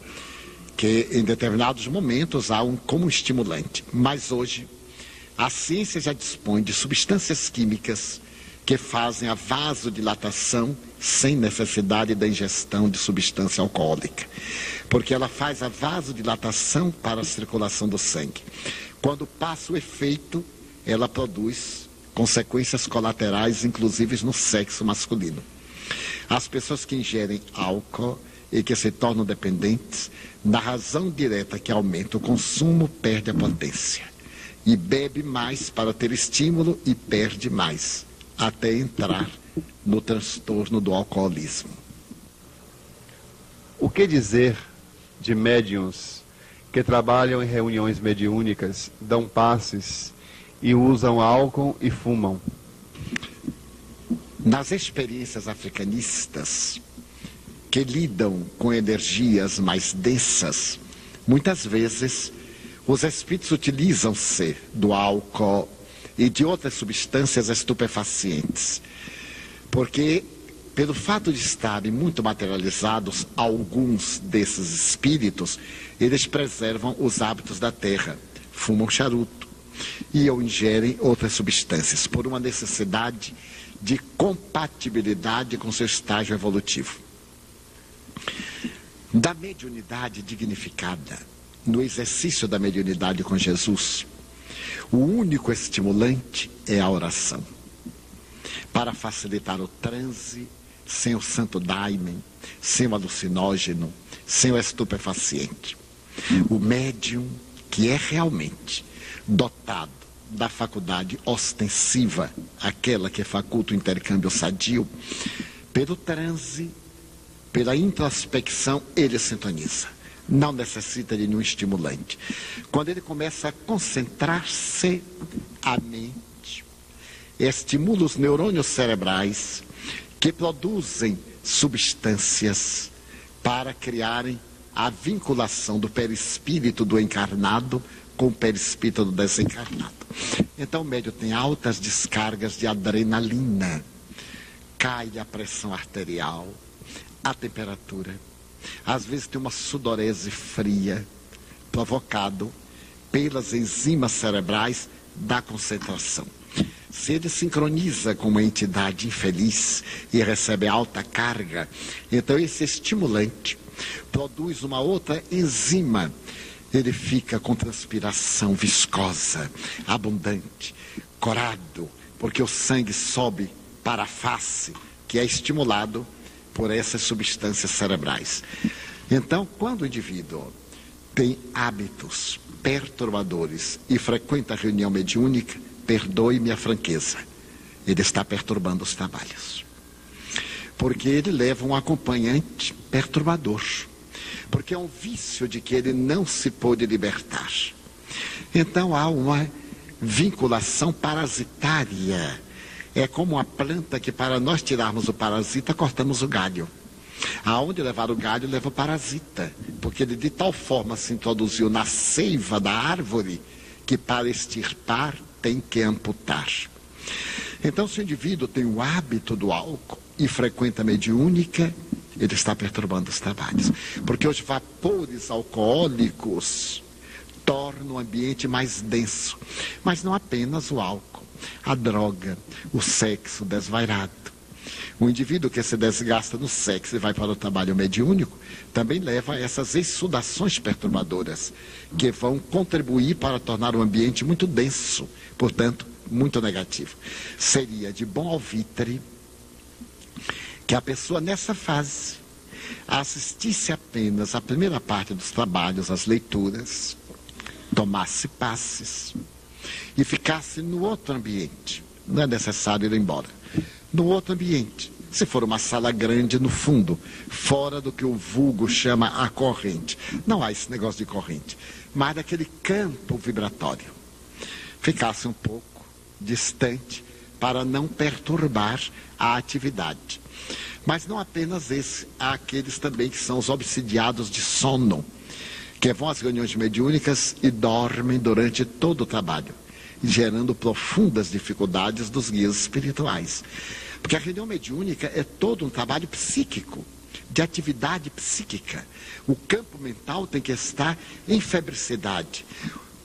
que em determinados momentos há um como estimulante. Mas hoje, a ciência já dispõe de substâncias químicas que fazem a vasodilatação sem necessidade da ingestão de substância alcoólica. Porque ela faz a vasodilatação para a circulação do sangue. Quando passa o efeito, ela produz consequências colaterais, inclusive no sexo masculino. As pessoas que ingerem álcool e que se tornam dependentes, na razão direta que aumenta o consumo, perde a potência. E bebe mais para ter estímulo e perde mais até entrar no transtorno do alcoolismo. O que dizer de médiums que trabalham em reuniões mediúnicas, dão passes e usam álcool e fumam. Nas experiências africanistas, que lidam com energias mais densas, muitas vezes os espíritos utilizam-se do álcool e de outras substâncias estupefacientes, porque pelo fato de estarem muito materializados, alguns desses espíritos, eles preservam os hábitos da terra, fumam charuto e ou ingerem outras substâncias, por uma necessidade de compatibilidade com seu estágio evolutivo. Da mediunidade dignificada, no exercício da mediunidade com Jesus, o único estimulante é a oração. Para facilitar o transe, sem o santo daime, sem o alucinógeno, sem o estupefaciente. O médium que é realmente dotado da faculdade ostensiva, aquela que faculta o intercâmbio sadio, pelo transe, pela introspecção, ele sintoniza. Não necessita de nenhum estimulante. Quando ele começa a concentrar-se a mente, estimula os neurônios cerebrais que produzem substâncias para criarem a vinculação do perispírito do encarnado com o perispírito do desencarnado. Então o médium tem altas descargas de adrenalina, cai a pressão arterial, a temperatura, às vezes tem uma sudorese fria, provocado pelas enzimas cerebrais da concentração. Se ele sincroniza com uma entidade infeliz e recebe alta carga, então esse estimulante produz uma outra enzima. Ele fica com transpiração viscosa, abundante, corado, porque o sangue sobe para a face, que é estimulado por essas substâncias cerebrais. Então, quando o indivíduo tem hábitos perturbadores e frequenta a reunião mediúnica, perdoe-me a franqueza, ele está perturbando os trabalhos. Porque ele leva um acompanhante perturbador. Porque é um vício de que ele não se pôde libertar. Então há uma vinculação parasitária. É como a planta que, para nós tirarmos o parasita, cortamos o galho. Aonde levar o galho, leva o parasita. Porque ele de tal forma se introduziu na seiva da árvore que, para extirpar, tem que amputar. Então, se o indivíduo tem o hábito do álcool e frequenta a mediúnica, ele está perturbando os trabalhos. Porque os vapores alcoólicos tornam o ambiente mais denso. Mas não apenas o álcool, a droga, o sexo desvairado. O indivíduo que se desgasta no sexo e vai para o trabalho mediúnico também leva a essas exsudações perturbadoras, que vão contribuir para tornar o ambiente muito denso, portanto, muito negativo. Seria de bom alvitre que a pessoa nessa fase assistisse apenas à primeira parte dos trabalhos, às leituras, tomasse passes e ficasse no outro ambiente. Não é necessário ir embora no outro ambiente. Se for uma sala grande, no fundo, fora do que o vulgo chama a corrente. Não há esse negócio de corrente, mas daquele campo vibratório. Ficasse um pouco distante para não perturbar a atividade. Mas não apenas esse, há aqueles também que são os obsidiados de sono, que vão às reuniões mediúnicas e dormem durante todo o trabalho, gerando profundas dificuldades dos guias espirituais. Porque a reunião mediúnica é todo um trabalho psíquico, de atividade psíquica. O campo mental tem que estar em febricidade.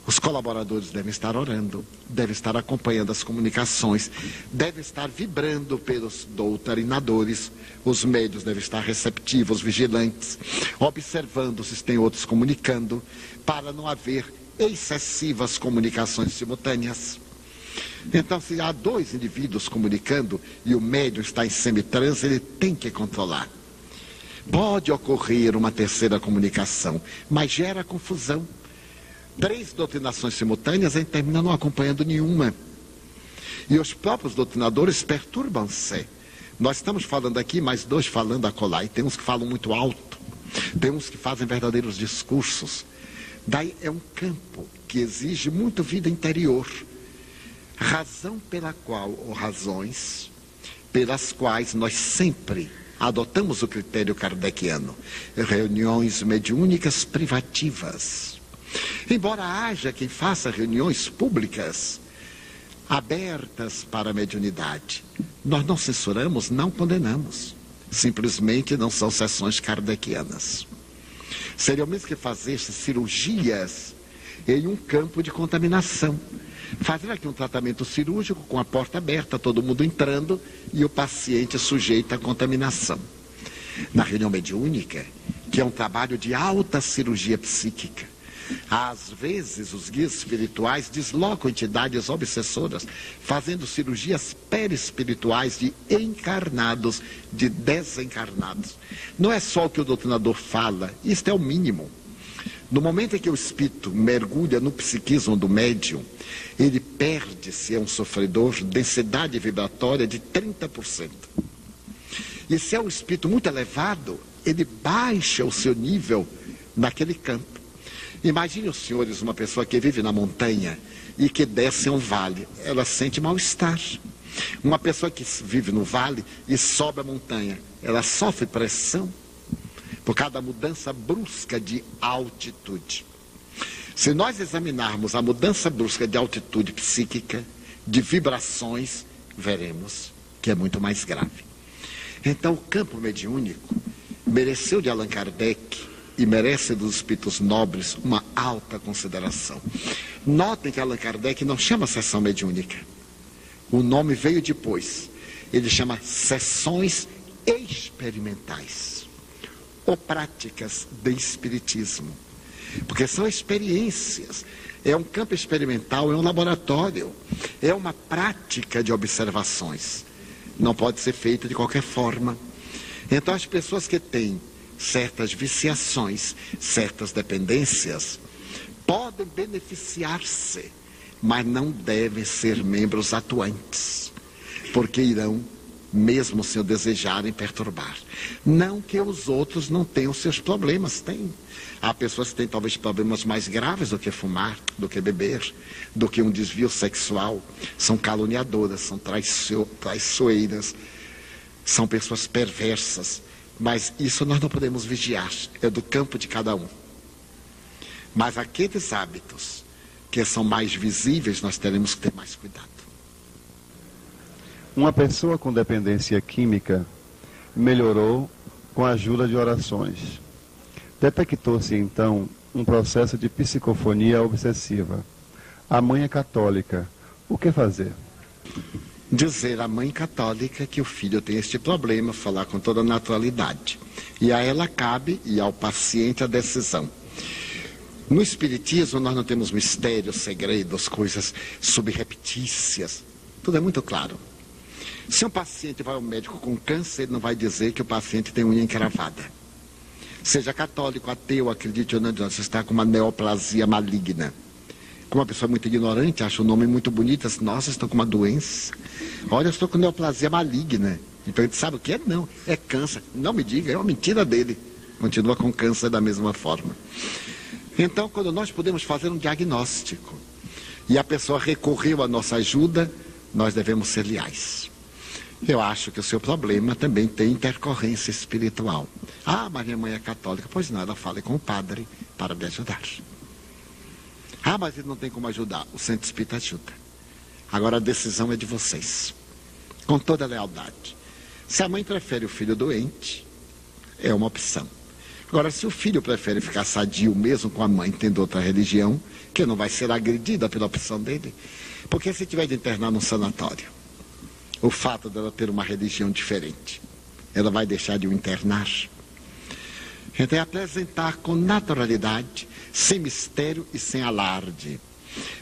Os colaboradores devem estar orando, devem estar acompanhando as comunicações, devem estar vibrando pelos doutrinadores, os médios devem estar receptivos, vigilantes, observando se tem outros comunicando, para não haver excessivas comunicações simultâneas. Então, se há dois indivíduos comunicando e o médium está em semitranse, ele tem que controlar. Pode ocorrer uma terceira comunicação, mas gera confusão. Três doutrinações simultâneas, a gente termina não acompanhando nenhuma. E os próprios doutrinadores perturbam-se. Nós estamos falando aqui, mas dois falando a colar, e tem uns que falam muito alto. Tem uns que fazem verdadeiros discursos. Daí é um campo que exige muito vida interior. Razão pela qual, ou razões pelas quais nós sempre adotamos o critério kardeciano, reuniões mediúnicas privativas. Embora haja quem faça reuniões públicas abertas para a mediunidade, nós não censuramos, não condenamos. Simplesmente não são sessões kardecianas. Seria o mesmo que fazer cirurgias em um campo de contaminação. Fazer aqui um tratamento cirúrgico com a porta aberta, todo mundo entrando e o paciente sujeito à contaminação. Na reunião mediúnica, que é um trabalho de alta cirurgia psíquica, às vezes, os guias espirituais deslocam entidades obsessoras, fazendo cirurgias perispirituais de encarnados, de desencarnados. Não é só o que o doutrinador fala, isto é o mínimo. No momento em que o espírito mergulha no psiquismo do médium, ele perde, se é um sofredor, densidade vibratória de 30%. E se é um espírito muito elevado, ele baixa o seu nível naquele campo. Imagine os senhores uma pessoa que vive na montanha e que desce um vale. Ela sente mal-estar. Uma pessoa que vive no vale e sobe a montanha, ela sofre pressão por causa da mudança brusca de altitude. Se nós examinarmos a mudança brusca de altitude psíquica, de vibrações, veremos que é muito mais grave. Então, o campo mediúnico mereceu de Allan Kardec e merece dos espíritos nobres uma alta consideração. Notem que Allan Kardec não chama sessão mediúnica. O nome veio depois. Ele chama sessões experimentais ou práticas de espiritismo. Porque são experiências. É um campo experimental, é um laboratório, é uma prática de observações. Não pode ser feita de qualquer forma. Então, as pessoas que têm certas viciações, certas dependências, podem beneficiar-se, mas não devem ser membros atuantes, porque irão, mesmo se o desejarem, perturbar. Não que os outros não tenham seus problemas, têm. Há pessoas que têm talvez problemas mais graves do que fumar, do que beber, do que um desvio sexual. São caluniadoras, são traiçoeiras, são pessoas perversas mas isso nós não podemos vigiar, é do campo de cada um. Mas aqueles hábitos que são mais visíveis, nós teremos que ter mais cuidado. Uma pessoa com dependência química melhorou com a ajuda de orações. Detectou-se então um processo de psicofonia obsessiva. A mãe é católica. O que fazer? Dizer à mãe católica que o filho tem este problema, falar com toda naturalidade. E a ela cabe e ao paciente a decisão. No Espiritismo nós não temos mistérios, segredos, coisas subreptícias. Tudo é muito claro. Se um paciente vai ao médico com câncer, ele não vai dizer que o paciente tem unha encravada. Seja católico, ateu, acredite ou não, você está com uma neoplasia maligna. Como uma pessoa muito ignorante, acha o nome muito bonito, assim, nossa, estou com uma doença. Olha, eu estou com neoplasia maligna. Então ele sabe o que é? Não, é câncer. Não me diga, é uma mentira dele. Continua com câncer da mesma forma. Então, quando nós podemos fazer um diagnóstico e a pessoa recorreu à nossa ajuda, nós devemos ser leais. Eu acho que o seu problema também tem intercorrência espiritual. Ah, mas minha mãe é católica. Pois não, ela fale com o padre para me ajudar. Ah, mas ele não tem como ajudar. O centro espírita ajuda. Agora a decisão é de vocês. Com toda a lealdade. Se a mãe prefere o filho doente, é uma opção. Agora, se o filho prefere ficar sadio mesmo com a mãe tendo outra religião, que não vai ser agredida pela opção dele, porque se tiver de internar num sanatório, o fato dela ter uma religião diferente, ela vai deixar de o internar. Então, é apresentar com naturalidade sem mistério e sem alarde.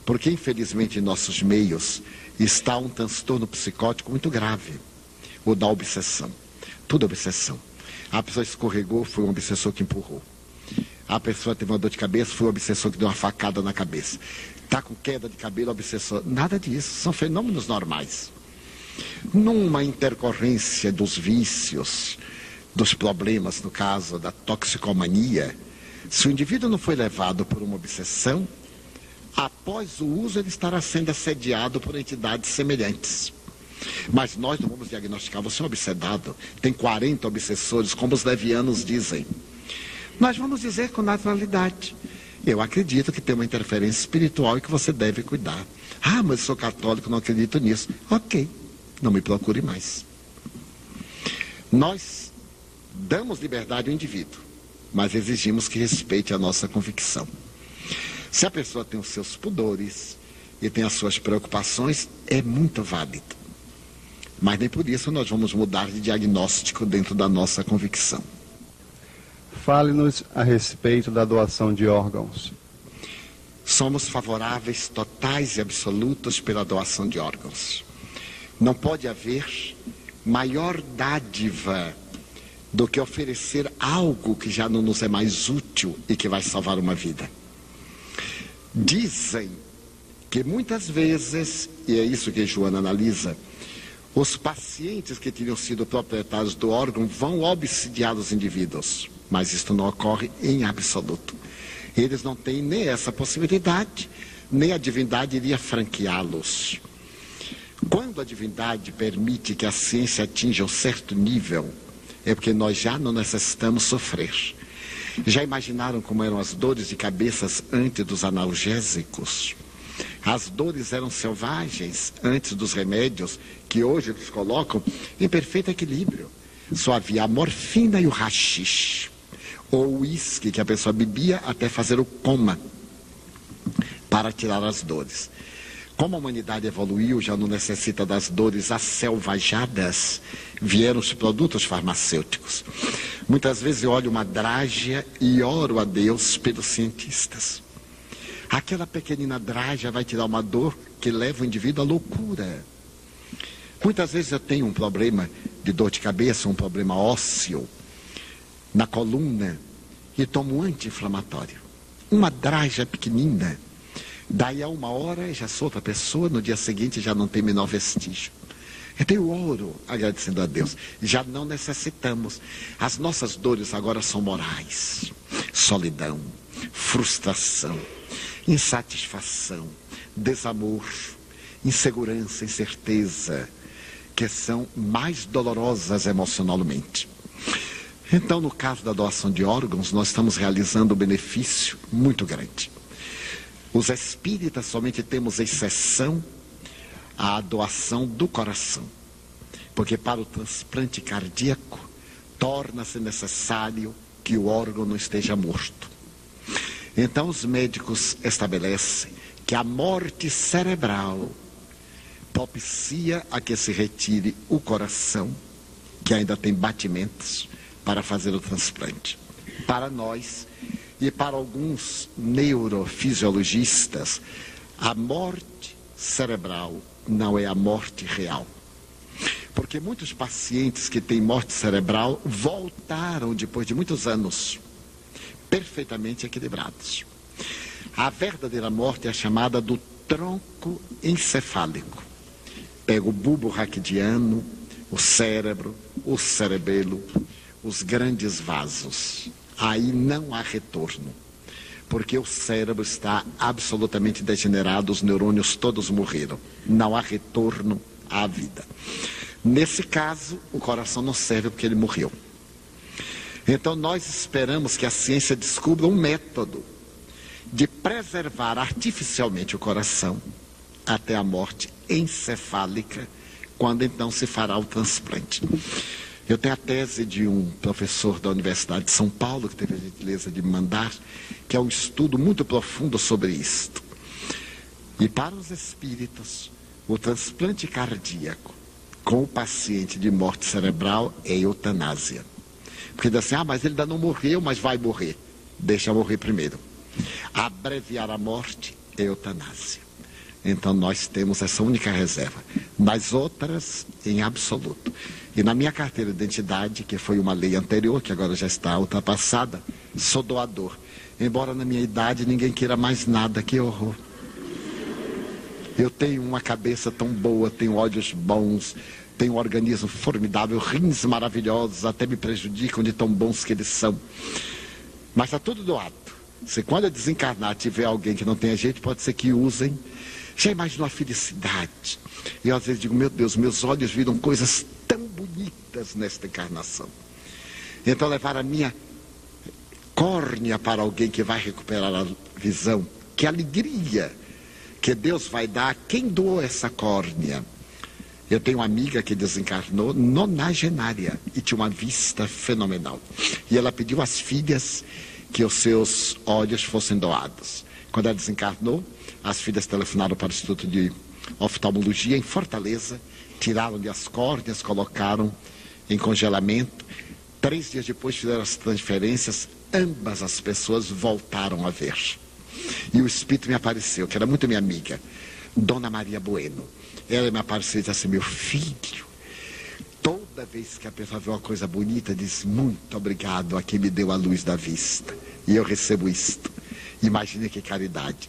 Porque, infelizmente, em nossos meios está um transtorno psicótico muito grave, o da obsessão. Tudo obsessão. A pessoa escorregou, foi um obsessor que empurrou. A pessoa teve uma dor de cabeça, foi um obsessor que deu uma facada na cabeça. Está com queda de cabelo, obsessor. Nada disso, são fenômenos normais. Numa intercorrência dos vícios, dos problemas, no caso da toxicomania, se o indivíduo não foi levado por uma obsessão, após o uso ele estará sendo assediado por entidades semelhantes. Mas nós não vamos diagnosticar, você é um obsedado, tem 40 obsessores, como os levianos dizem. Nós vamos dizer com naturalidade. Eu acredito que tem uma interferência espiritual e que você deve cuidar. Ah, mas sou católico, não acredito nisso. Ok, não me procure mais. Nós damos liberdade ao indivíduo, mas exigimos que respeite a nossa convicção. Se a pessoa tem os seus pudores e tem as suas preocupações, é muito válido. Mas nem por isso nós vamos mudar de diagnóstico dentro da nossa convicção. Fale-nos a respeito da doação de órgãos. Somos favoráveis totais e absolutos pela doação de órgãos. Não pode haver maior dádiva do que oferecer algo que já não nos é mais útil e que vai salvar uma vida. Dizem que muitas vezes, e é isso que Joana analisa, os pacientes que teriam sido proprietários do órgão vão obsidiar os indivíduos, mas isto não ocorre em absoluto. Eles não têm nem essa possibilidade, nem a divindade iria franqueá-los. Quando a divindade permite que a ciência atinja um certo nível, é porque nós já não necessitamos sofrer. Já imaginaram como eram as dores de cabeças antes dos analgésicos? As dores eram selvagens antes dos remédios que hoje eles colocam em perfeito equilíbrio. Só havia a morfina e o rachixe, ou o uísque que a pessoa bebia até fazer o coma para tirar as dores. Como a humanidade evoluiu, já não necessita das dores asselvajadas, vieram os produtos farmacêuticos. Muitas vezes eu olho uma drágia e oro a Deus pelos cientistas. Aquela pequenina drágia vai tirar uma dor que leva o indivíduo à loucura. Muitas vezes eu tenho um problema de dor de cabeça, um problema ósseo na coluna e tomo um anti-inflamatório. Uma drágia pequenina Daí a uma hora já sou outra pessoa, no dia seguinte já não tem menor vestígio. Eu oro agradecendo a Deus. Já não necessitamos. As nossas dores agora são morais. Solidão, frustração, insatisfação, desamor, insegurança, incerteza, que são mais dolorosas emocionalmente. Então, no caso da doação de órgãos, nós estamos realizando um benefício muito grande. Os espíritas somente temos exceção à doação do coração. Porque para o transplante cardíaco torna-se necessário que o órgão não esteja morto. Então os médicos estabelecem que a morte cerebral propicia a que se retire o coração, que ainda tem batimentos, para fazer o transplante. Para nós, e para alguns neurofisiologistas, a morte cerebral não é a morte real. Porque muitos pacientes que têm morte cerebral voltaram depois de muitos anos perfeitamente equilibrados. A verdadeira morte é a chamada do tronco encefálico. Pega o bulbo raquidiano, o cérebro, o cerebelo, os grandes vasos aí não há retorno. Porque o cérebro está absolutamente degenerado, os neurônios todos morreram. Não há retorno à vida. Nesse caso, o coração não serve porque ele morreu. Então, nós esperamos que a ciência descubra um método de preservar artificialmente o coração até a morte encefálica, quando então se fará o transplante. Eu tenho a tese de um professor da Universidade de São Paulo, que teve a gentileza de me mandar, que é um estudo muito profundo sobre isto. E para os espíritos, o transplante cardíaco com o paciente de morte cerebral é eutanásia. Porque diz assim, ah, mas ele ainda não morreu, mas vai morrer. Deixa morrer primeiro. Abreviar a morte é eutanásia. Então nós temos essa única reserva. Nas outras, em absoluto. E na minha carteira de identidade, que foi uma lei anterior, que agora já está ultrapassada, sou doador. Embora na minha idade ninguém queira mais nada, que horror. Eu tenho uma cabeça tão boa, tenho olhos bons, Tenho um organismo formidável, rins maravilhosos, até me prejudicam de tão bons que eles são. Mas está tudo doado. Se quando eu desencarnar tiver alguém que não tenha jeito, pode ser que usem. Já imaginou a felicidade? E às vezes digo, meu Deus, meus olhos viram coisas bonitas nesta encarnação. Então levar a minha córnea para alguém que vai recuperar a visão. Que alegria que Deus vai dar a quem doou essa córnea. Eu tenho uma amiga que desencarnou nonagenária e tinha uma vista fenomenal. E ela pediu às filhas que os seus olhos fossem doados. Quando ela desencarnou, as filhas telefonaram para o Instituto de Oftalmologia em Fortaleza, tiraram-lhe as córneas, colocaram em congelamento. Três dias depois fizeram as transferências, ambas as pessoas voltaram a ver. E o Espírito me apareceu, que era muito minha amiga, Dona Maria Bueno. Ela me apareceu e disse assim, meu filho, toda vez que a pessoa vê uma coisa bonita, diz muito obrigado a quem me deu a luz da vista. E eu recebo isto. Imagine que caridade.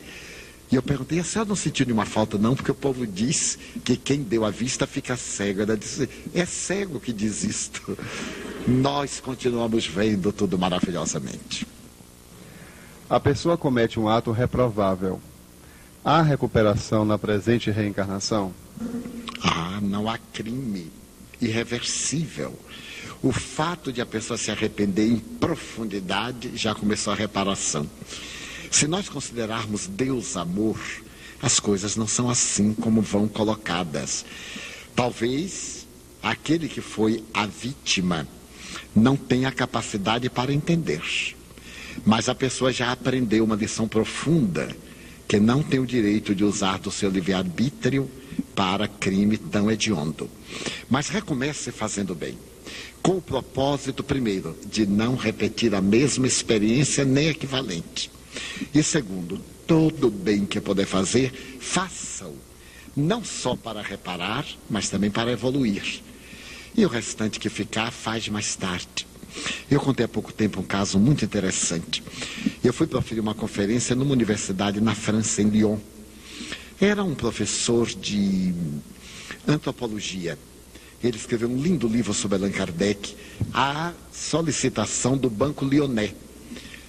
E eu perguntei, a senhora não sentiu nenhuma falta não? Porque o povo diz que quem deu a vista fica cego. Ela disse, é cego que diz isto. Nós continuamos vendo tudo maravilhosamente. A pessoa comete um ato reprovável. Há recuperação na presente reencarnação? Ah, não há crime irreversível. O fato de a pessoa se arrepender em profundidade já começou a reparação. Se nós considerarmos Deus amor, as coisas não são assim como vão colocadas. Talvez aquele que foi a vítima não tenha capacidade para entender. Mas a pessoa já aprendeu uma lição profunda que não tem o direito de usar do seu livre-arbítrio para crime tão hediondo. Mas recomece fazendo bem. Com o propósito, primeiro, de não repetir a mesma experiência nem equivalente. E segundo, todo bem que puder fazer, faça-o. Não só para reparar, mas também para evoluir. E o restante que ficar, faz mais tarde. Eu contei há pouco tempo um caso muito interessante. Eu fui proferir uma conferência numa universidade na França, em Lyon. Era um professor de antropologia. Ele escreveu um lindo livro sobre Allan Kardec, a solicitação do Banco Lyonnais,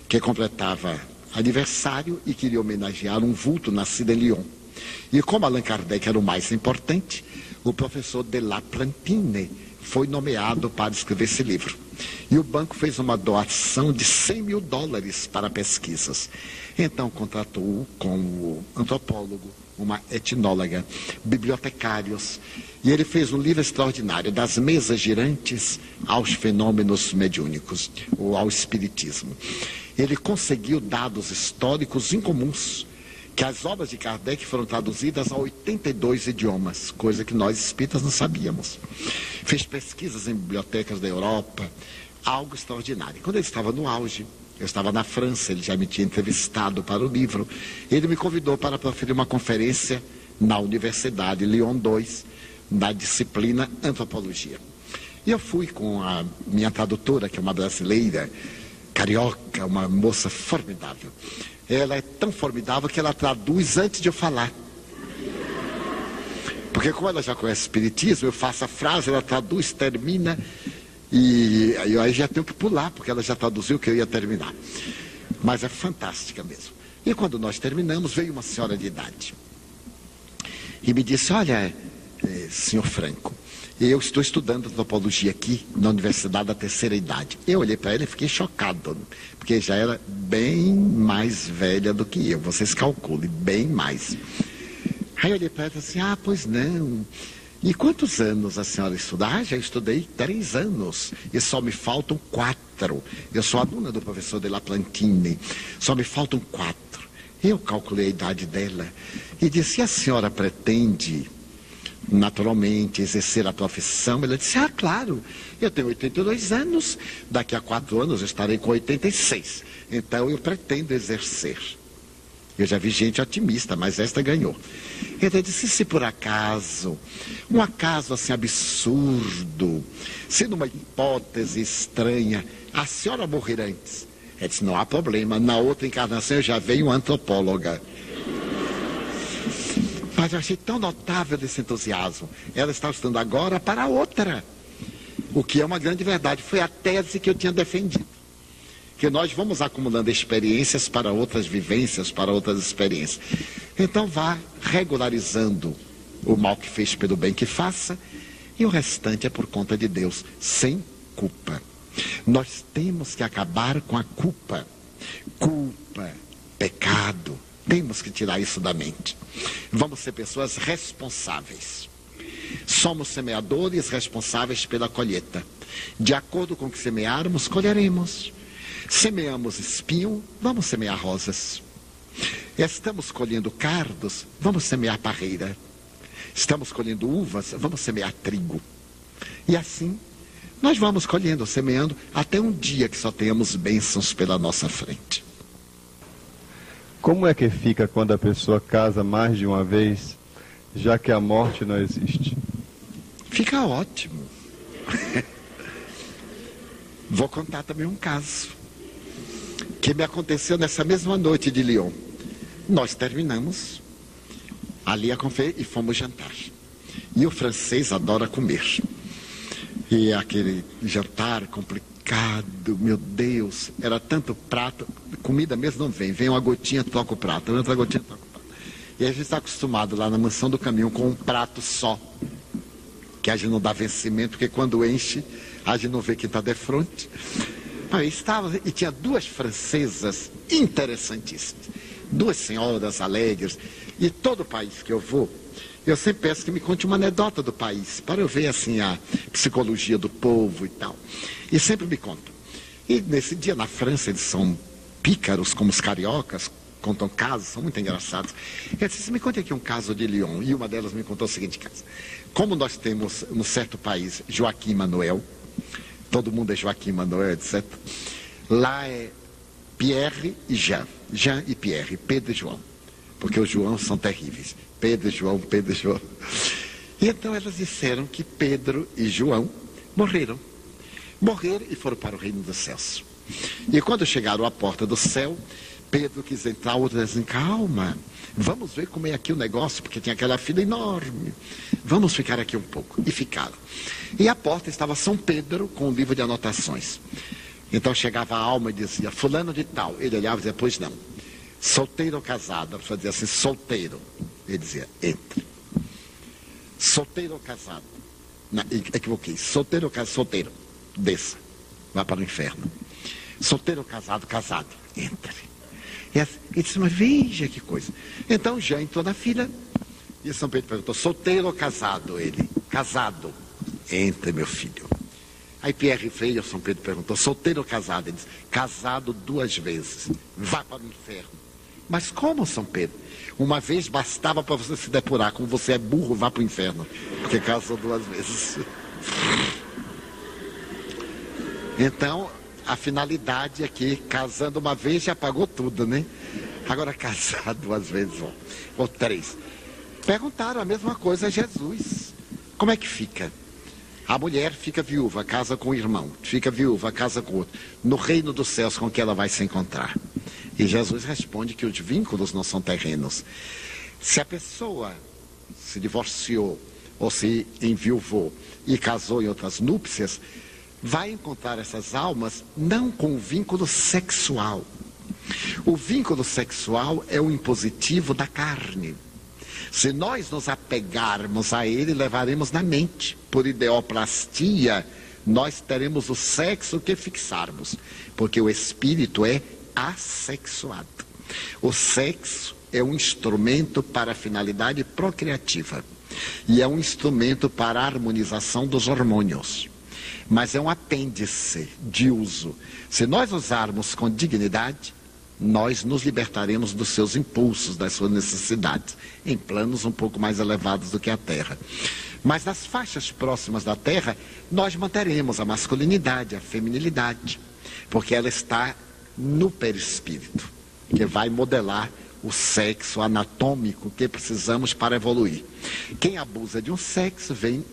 que completava aniversário e queria homenagear um vulto nascido em Lyon. E como Allan Kardec era o mais importante, o professor de La Plantine foi nomeado para escrever esse livro. E o banco fez uma doação de 100 mil dólares para pesquisas. Então contratou com o antropólogo, uma etnóloga, bibliotecários. E ele fez um livro extraordinário, das mesas girantes aos fenômenos mediúnicos, ou ao espiritismo ele conseguiu dados históricos incomuns, que as obras de Kardec foram traduzidas a 82 idiomas, coisa que nós espíritas não sabíamos. Fez pesquisas em bibliotecas da Europa, algo extraordinário. Quando ele estava no auge, eu estava na França, ele já me tinha entrevistado para o livro, ele me convidou para proferir uma conferência na Universidade Lyon 2, na disciplina Antropologia. E eu fui com a minha tradutora, que é uma brasileira, carioca, uma moça formidável. Ela é tão formidável que ela traduz antes de eu falar. Porque como ela já conhece espiritismo, eu faço a frase, ela traduz, termina, e aí já tenho que pular, porque ela já traduziu que eu ia terminar. Mas é fantástica mesmo. E quando nós terminamos, veio uma senhora de idade. E me disse, olha, eh, senhor Franco, eu estou estudando antropologia aqui na Universidade da Terceira Idade. Eu olhei para ela e fiquei chocado, porque já era bem mais velha do que eu. Vocês calculem, bem mais. Aí eu olhei para ela e falei assim: ah, pois não. E quantos anos a senhora estuda? Ah, já estudei três anos e só me faltam quatro. Eu sou aluna do professor de La Plantine, só me faltam quatro. Eu calculei a idade dela e disse: a senhora pretende naturalmente exercer a profissão. Ela disse: Ah, claro, eu tenho 82 anos, daqui a quatro anos estarei com 86. Então eu pretendo exercer. Eu já vi gente otimista, mas esta ganhou. Ele disse: se por acaso, um acaso assim absurdo, se numa hipótese estranha, a senhora morrer antes. Ele disse: não há problema, na outra encarnação eu já venho antropóloga. Mas eu achei tão notável esse entusiasmo. Ela está estudando agora para outra. O que é uma grande verdade. Foi a tese que eu tinha defendido. Que nós vamos acumulando experiências para outras vivências, para outras experiências. Então vá regularizando o mal que fez pelo bem que faça, e o restante é por conta de Deus, sem culpa. Nós temos que acabar com a culpa. Culpa, pecado, temos que tirar isso da mente. Vamos ser pessoas responsáveis. Somos semeadores responsáveis pela colheita. De acordo com o que semearmos, colheremos. Semeamos espinho, vamos semear rosas. Estamos colhendo cardos, vamos semear parreira. Estamos colhendo uvas, vamos semear trigo. E assim, nós vamos colhendo, semeando, até um dia que só tenhamos bênçãos pela nossa frente. Como é que fica quando a pessoa casa mais de uma vez, já que a morte não existe? Fica ótimo. [laughs] Vou contar também um caso que me aconteceu nessa mesma noite de Lyon. Nós terminamos ali a confer e fomos jantar. E o francês adora comer. E aquele jantar complicado complicado, meu Deus. Era tanto prato, comida mesmo não vem. Vem uma gotinha, toca o prato, outra gotinha, toca o prato. E a gente está acostumado lá na mansão do caminhão com um prato só. Que a gente não dá vencimento, porque quando enche, a gente não vê quem está de frente. Aí estava, e tinha duas francesas interessantíssimas. Duas senhoras alegres. E todo o país que eu vou, eu sempre peço que me conte uma anedota do país, para eu ver assim a psicologia do povo e tal. E sempre me contam. E nesse dia na França eles são pícaros como os cariocas, contam casos, são muito engraçados. Eu disse, me conte aqui um caso de Lyon. E uma delas me contou o seguinte caso. Como nós temos, num certo país, Joaquim Manuel, todo mundo é Joaquim Manuel, etc. Lá é Pierre e Jean. Jean e Pierre, Pedro e João. Porque os João são terríveis. Pedro e João, Pedro e João. E então elas disseram que Pedro e João morreram. Morreram e foram para o reino dos céus. E quando chegaram à porta do céu, Pedro quis entrar, outro disse assim, calma, vamos ver como é aqui o negócio, porque tinha aquela fila enorme. Vamos ficar aqui um pouco. E ficaram. E à porta estava São Pedro com um livro de anotações. Então chegava a alma e dizia, fulano de tal. Ele olhava e dizia, pois não. Solteiro ou casado? A pessoa dizia assim, solteiro. Ele dizia, entre. Solteiro ou casado? Não, equivoquei. Solteiro ou casado? Solteiro. Desça. Vá para o inferno. Solteiro ou casado? Casado. Entre. E assim, ele disse, mas veja que coisa. Então já entrou na fila. E São Pedro perguntou, solteiro ou casado? Ele, casado. Entre, meu filho. Aí Pierre veio, São Pedro perguntou, solteiro ou casado? Ele disse, casado duas vezes. Vá para o inferno. Mas como, São Pedro? Uma vez bastava para você se depurar. Como você é burro, vá para o inferno. Porque casou duas vezes. Então, a finalidade é que casando uma vez já pagou tudo, né? Agora [laughs] casar duas vezes ou, ou três. Perguntaram a mesma coisa a Jesus. Como é que fica? A mulher fica viúva, casa com o irmão. Fica viúva, casa com o outro. No reino dos céus, com que ela vai se encontrar? E Jesus responde que os vínculos não são terrenos. Se a pessoa se divorciou ou se enviuvou e casou em outras núpcias, vai encontrar essas almas não com o vínculo sexual. O vínculo sexual é o impositivo da carne. Se nós nos apegarmos a ele, levaremos na mente. Por ideoplastia, nós teremos o sexo que fixarmos, porque o espírito é assexuado. O sexo é um instrumento para a finalidade procriativa e é um instrumento para a harmonização dos hormônios. Mas é um apêndice de uso. Se nós usarmos com dignidade, nós nos libertaremos dos seus impulsos, das suas necessidades, em planos um pouco mais elevados do que a Terra. Mas nas faixas próximas da Terra, nós manteremos a masculinidade, a feminilidade, porque ela está no perispírito, que vai modelar o sexo anatômico que precisamos para evoluir. Quem abusa de um sexo vem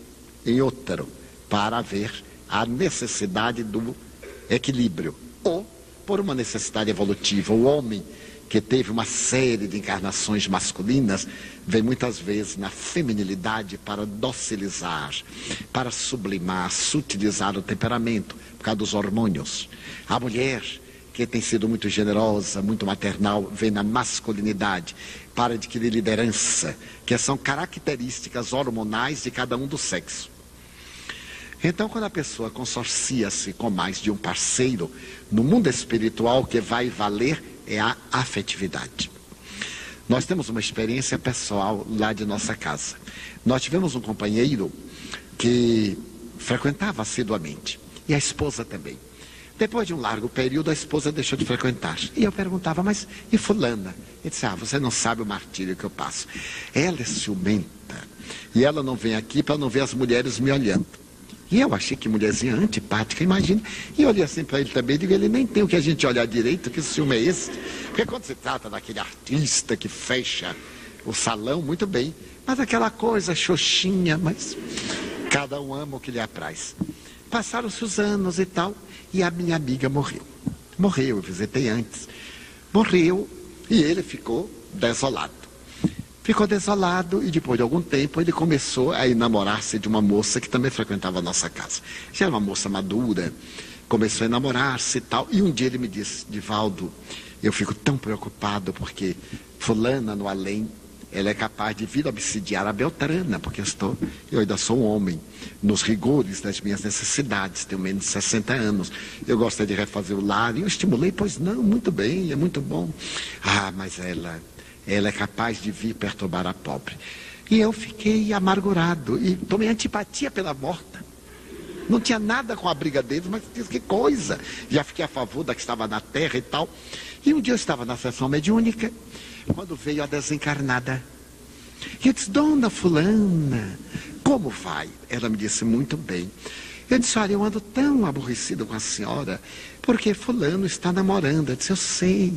em outro para haver a necessidade do equilíbrio ou por uma necessidade evolutiva. O homem que teve uma série de encarnações masculinas, vem muitas vezes na feminilidade para docilizar, para sublimar, sutilizar o temperamento, por causa dos hormônios. A mulher, que tem sido muito generosa, muito maternal, vem na masculinidade para adquirir liderança, que são características hormonais de cada um do sexo. Então, quando a pessoa consorcia-se com mais de um parceiro, no mundo espiritual, o que vai valer é a afetividade. Nós temos uma experiência pessoal lá de nossa casa. Nós tivemos um companheiro que frequentava assiduamente, e a esposa também. Depois de um largo período, a esposa deixou de frequentar. E eu perguntava, mas e fulana? Ele disse, ah, você não sabe o martírio que eu passo. Ela é ciumenta. E ela não vem aqui para não ver as mulheres me olhando. E eu achei que mulherzinha antipática, imagina. E olhei assim para ele também, digo, ele nem tem o que a gente olhar direito, que ciúme é esse? Porque quando se trata daquele artista que fecha o salão, muito bem. Mas aquela coisa xoxinha, mas cada um ama o que lhe apraz. Passaram-se os anos e tal, e a minha amiga morreu. Morreu, eu visitei antes. Morreu e ele ficou desolado. Ficou desolado e depois de algum tempo ele começou a enamorar-se de uma moça que também frequentava a nossa casa. Já era uma moça madura, começou a enamorar-se e tal. E um dia ele me disse, Divaldo, eu fico tão preocupado porque fulana no além, ela é capaz de vir obsidiar a Beltrana, porque eu, estou, eu ainda sou um homem, nos rigores das minhas necessidades, tenho menos de 60 anos. Eu gostaria de refazer o lar, e eu estimulei, pois não, muito bem, é muito bom. Ah, mas ela ela é capaz de vir perturbar a pobre. E eu fiquei amargurado e tomei antipatia pela morta. Não tinha nada com a briga deles, mas que coisa. Já fiquei a favor da que estava na terra e tal. E um dia eu estava na sessão mediúnica, quando veio a desencarnada. E eu disse, dona fulana, como vai? Ela me disse, muito bem. Eu disse, olha, eu ando tão aborrecido com a senhora, porque fulano está namorando. Eu disse, eu sei.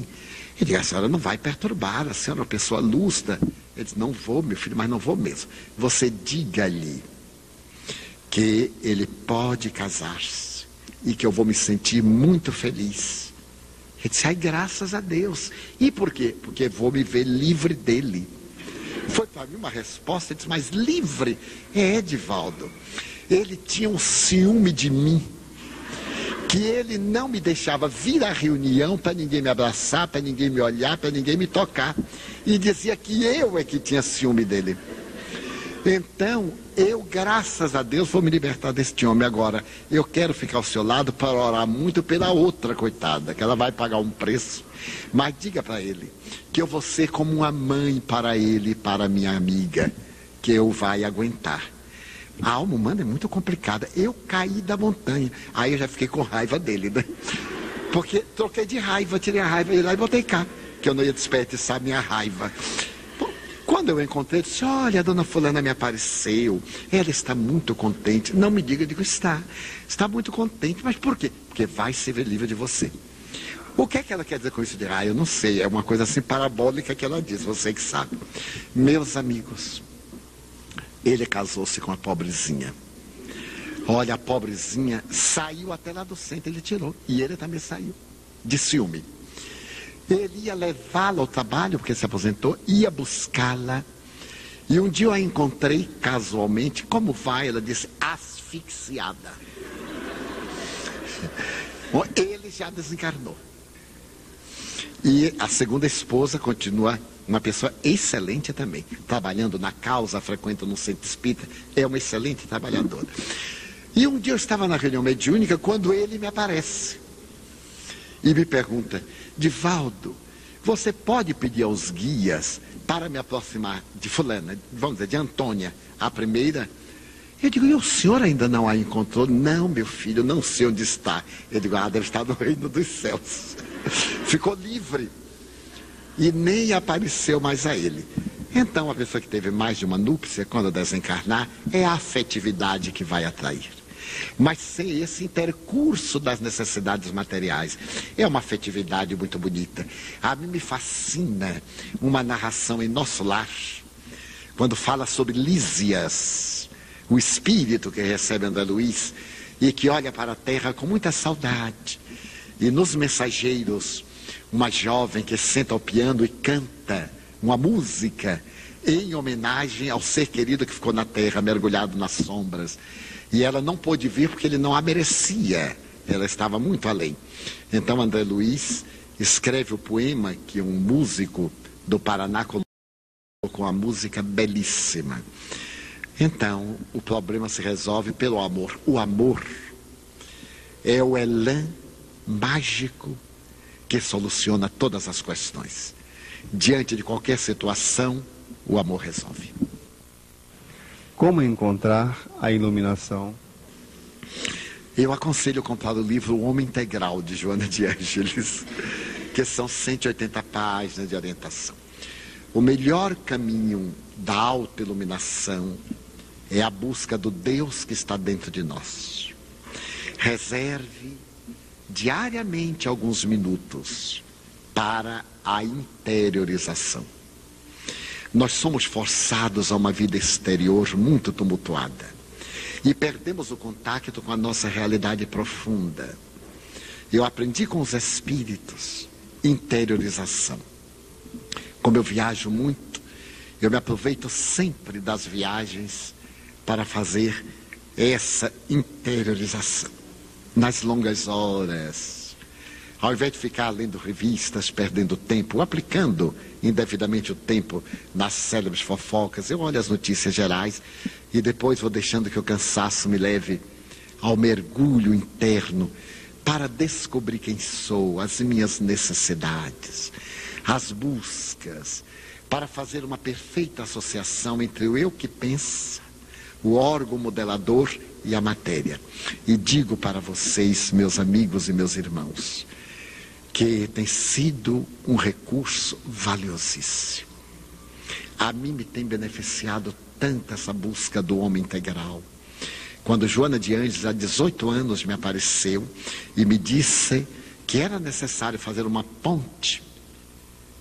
Ele disse, a senhora não vai perturbar, a senhora é uma pessoa lúcida. Ele disse, não vou, meu filho, mas não vou mesmo. Você diga-lhe que ele pode casar-se e que eu vou me sentir muito feliz. Ele disse, ai, graças a Deus. E por quê? Porque vou me ver livre dele. Foi para mim uma resposta, ele disse, mas livre? É, Edivaldo. Ele tinha um ciúme de mim que ele não me deixava vir à reunião para ninguém me abraçar, para ninguém me olhar, para ninguém me tocar. E dizia que eu é que tinha ciúme dele. Então, eu, graças a Deus, vou me libertar deste homem agora. Eu quero ficar ao seu lado para orar muito pela outra coitada, que ela vai pagar um preço. Mas diga para ele que eu vou ser como uma mãe para ele e para minha amiga, que eu vai aguentar. A alma humana é muito complicada. Eu caí da montanha. Aí eu já fiquei com raiva dele, né? Porque troquei de raiva, tirei a raiva e lá e botei cá. Que eu não ia desperdiçar minha raiva. Quando eu encontrei, eu disse: Olha, a dona Fulana me apareceu. Ela está muito contente. Não me diga, eu digo: Está. Está muito contente. Mas por quê? Porque vai ser livre de você. O que é que ela quer dizer com isso de ah, eu não sei, é uma coisa assim parabólica que ela diz, você que sabe. Meus amigos, ele casou-se com a pobrezinha. Olha, a pobrezinha saiu até lá do centro, ele tirou. E ele também saiu, de ciúme. Ele ia levá-la ao trabalho, porque se aposentou, ia buscá-la. E um dia eu a encontrei casualmente. Como vai? Ela disse, asfixiada. Ele já desencarnou. E a segunda esposa continua uma pessoa excelente também, trabalhando na causa, frequenta no centro espírita, é uma excelente trabalhadora. E um dia eu estava na reunião mediúnica quando ele me aparece e me pergunta: Divaldo, você pode pedir aos guias para me aproximar de Fulana, vamos dizer, de Antônia, a primeira? Eu digo, e o senhor ainda não a encontrou? Não, meu filho, não sei onde está. Eu digo, ah, deve estar no reino dos céus. [laughs] Ficou livre e nem apareceu mais a ele. Então, a pessoa que teve mais de uma núpcia, quando desencarnar, é a afetividade que vai atrair. Mas sem esse intercurso das necessidades materiais. É uma afetividade muito bonita. A mim me fascina uma narração em nosso lar, quando fala sobre Lísias, o espírito que recebe André Luiz e que olha para a terra com muita saudade. E nos mensageiros uma jovem que senta ao piano e canta uma música em homenagem ao ser querido que ficou na terra, mergulhado nas sombras. E ela não pôde vir porque ele não a merecia. Ela estava muito além. Então André Luiz escreve o poema que um músico do Paraná colocou com a música belíssima. Então, o problema se resolve pelo amor. O amor é o elan mágico que soluciona todas as questões. Diante de qualquer situação, o amor resolve. Como encontrar a iluminação? Eu aconselho comprar o livro O Homem Integral, de Joana de Ângeles, que são 180 páginas de orientação. O melhor caminho da autoiluminação é a busca do Deus que está dentro de nós. Reserve diariamente alguns minutos para a interiorização. Nós somos forçados a uma vida exterior muito tumultuada e perdemos o contato com a nossa realidade profunda. Eu aprendi com os espíritos interiorização. Como eu viajo muito, eu me aproveito sempre das viagens para fazer essa interiorização. Nas longas horas, ao invés de ficar lendo revistas, perdendo tempo, aplicando indevidamente o tempo nas célebres fofocas, eu olho as notícias gerais e depois vou deixando que o cansaço me leve ao mergulho interno para descobrir quem sou, as minhas necessidades, as buscas, para fazer uma perfeita associação entre o eu que pensa, o órgão modelador e a matéria. E digo para vocês, meus amigos e meus irmãos, que tem sido um recurso valiosíssimo. A mim me tem beneficiado tanto essa busca do homem integral. Quando Joana de Anjos, há 18 anos, me apareceu e me disse que era necessário fazer uma ponte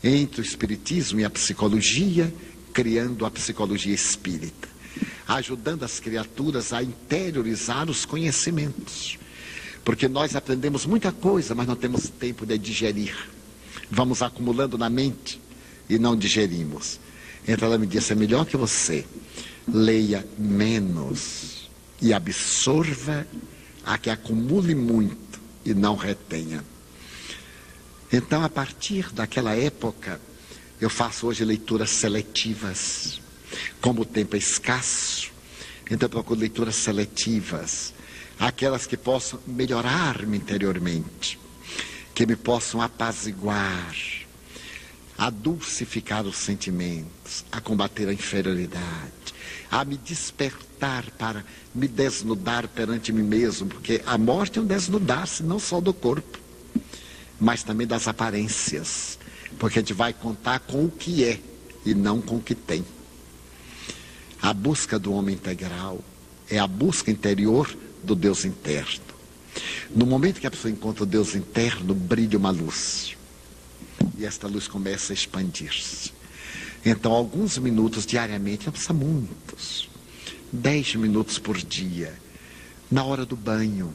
entre o Espiritismo e a psicologia, criando a psicologia espírita, ajudando as criaturas a interiorizar os conhecimentos porque nós aprendemos muita coisa, mas não temos tempo de digerir. Vamos acumulando na mente e não digerimos. Então ela me disse: é melhor que você leia menos e absorva a que acumule muito e não retenha. Então, a partir daquela época, eu faço hoje leituras seletivas. Como o tempo é escasso, então eu procuro leituras seletivas aquelas que possam melhorar-me interiormente, que me possam apaziguar, a dulcificar os sentimentos, a combater a inferioridade, a me despertar para me desnudar perante mim mesmo, porque a morte é um desnudar-se não só do corpo, mas também das aparências, porque a gente vai contar com o que é e não com o que tem. A busca do homem integral é a busca interior do Deus interno. No momento que a pessoa encontra o Deus interno, brilha uma luz. E esta luz começa a expandir-se. Então, alguns minutos diariamente, não precisa muitos. Dez minutos por dia. Na hora do banho.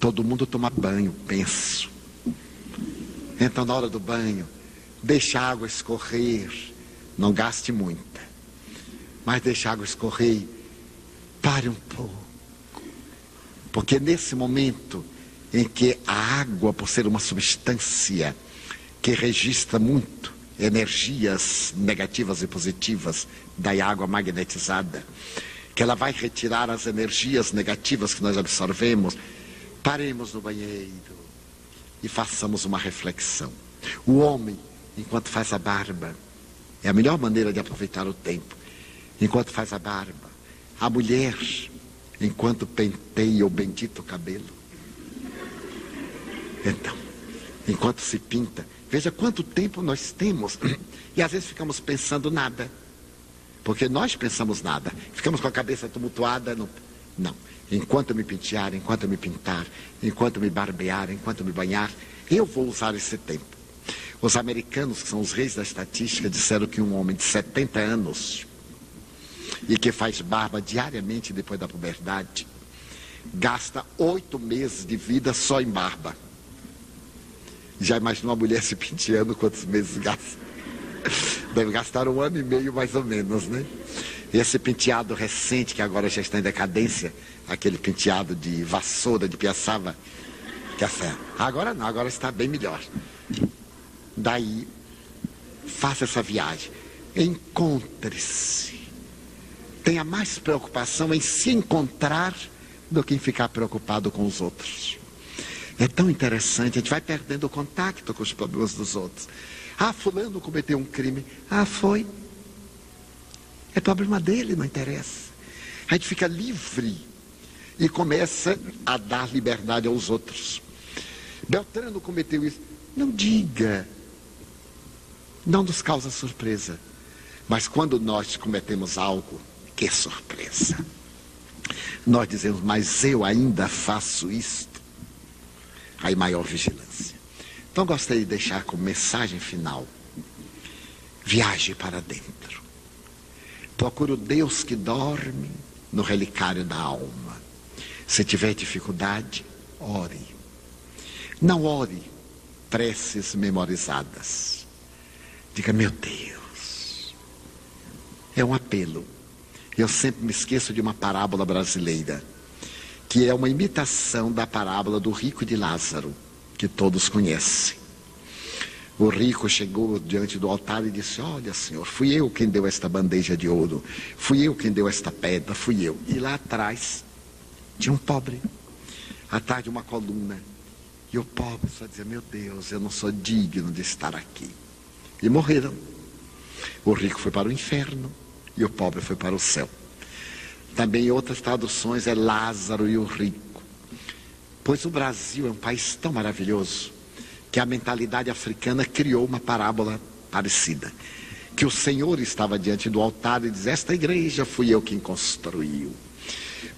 Todo mundo toma banho, penso. Então, na hora do banho, deixa a água escorrer. Não gaste muita. Mas deixa a água escorrer. Pare um pouco porque nesse momento em que a água, por ser uma substância que registra muito energias negativas e positivas da água magnetizada, que ela vai retirar as energias negativas que nós absorvemos, paremos no banheiro e façamos uma reflexão. O homem, enquanto faz a barba, é a melhor maneira de aproveitar o tempo. Enquanto faz a barba, a mulher, enquanto penteia o bendito cabelo. Então, enquanto se pinta, veja quanto tempo nós temos. E às vezes ficamos pensando nada. Porque nós pensamos nada. Ficamos com a cabeça tumultuada. Não. não. Enquanto me pentear, enquanto me pintar, enquanto me barbear, enquanto me banhar, eu vou usar esse tempo. Os americanos, que são os reis da estatística, disseram que um homem de 70 anos e que faz barba diariamente depois da puberdade, gasta oito meses de vida só em barba. Já imaginou uma mulher se penteando quantos meses gasta? Deve gastar um ano e meio mais ou menos, né? E esse penteado recente, que agora já está em decadência, aquele penteado de vassoura de piaçava, que é Agora não, agora está bem melhor. Daí, faça essa viagem. Encontre-se. Tenha mais preocupação em se encontrar do que em ficar preocupado com os outros. É tão interessante, a gente vai perdendo o contato com os problemas dos outros. Ah, fulano cometeu um crime. Ah, foi. É problema dele, não interessa. A gente fica livre e começa a dar liberdade aos outros. Beltrano cometeu isso. Não diga. Não nos causa surpresa. Mas quando nós cometemos algo, que surpresa. Nós dizemos, mas eu ainda faço isto. Aí maior vigilância. Então gostaria de deixar como mensagem final. Viaje para dentro. Procure o Deus que dorme no relicário da alma. Se tiver dificuldade, ore. Não ore preces memorizadas. Diga, meu Deus. É um apelo. Eu sempre me esqueço de uma parábola brasileira, que é uma imitação da parábola do rico de Lázaro, que todos conhecem. O rico chegou diante do altar e disse: Olha, Senhor, fui eu quem deu esta bandeja de ouro, fui eu quem deu esta pedra, fui eu. E lá atrás tinha um pobre, atrás de uma coluna. E o pobre só dizia: Meu Deus, eu não sou digno de estar aqui. E morreram. O rico foi para o inferno e o pobre foi para o céu. Também em outras traduções é Lázaro e o rico. Pois o Brasil é um país tão maravilhoso que a mentalidade africana criou uma parábola parecida. Que o Senhor estava diante do altar e diz: Esta igreja fui eu quem construiu.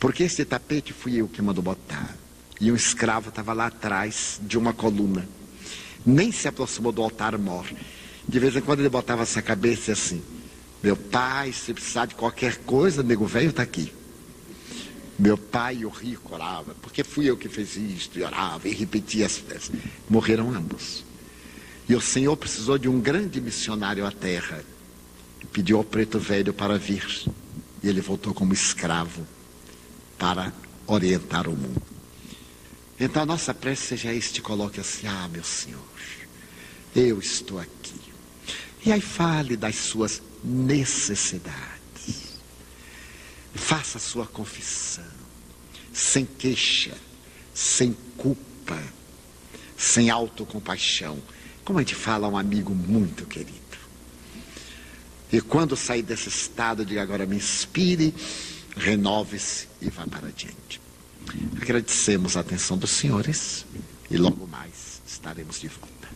Porque este tapete fui eu que mandou botar. E um escravo estava lá atrás de uma coluna. Nem se aproximou do altar mor. De vez em quando ele botava essa cabeça assim: Meu pai, se precisar de qualquer coisa, nego velho está aqui. Meu pai, o rico, orava, porque fui eu que fiz isto, e orava, e repetia as peças. Morreram ambos. E o Senhor precisou de um grande missionário à terra. Pediu ao preto velho para vir. E ele voltou como escravo para orientar o mundo. Então a nossa prece seja este, coloque assim, ah, meu Senhor, eu estou aqui. E aí fale das suas necessidades. Faça sua confissão, sem queixa, sem culpa, sem autocompaixão. Como a gente fala a um amigo muito querido. E quando sair desse estado, de agora me inspire, renove-se e vá para adiante. Agradecemos a atenção dos senhores e logo mais estaremos de volta.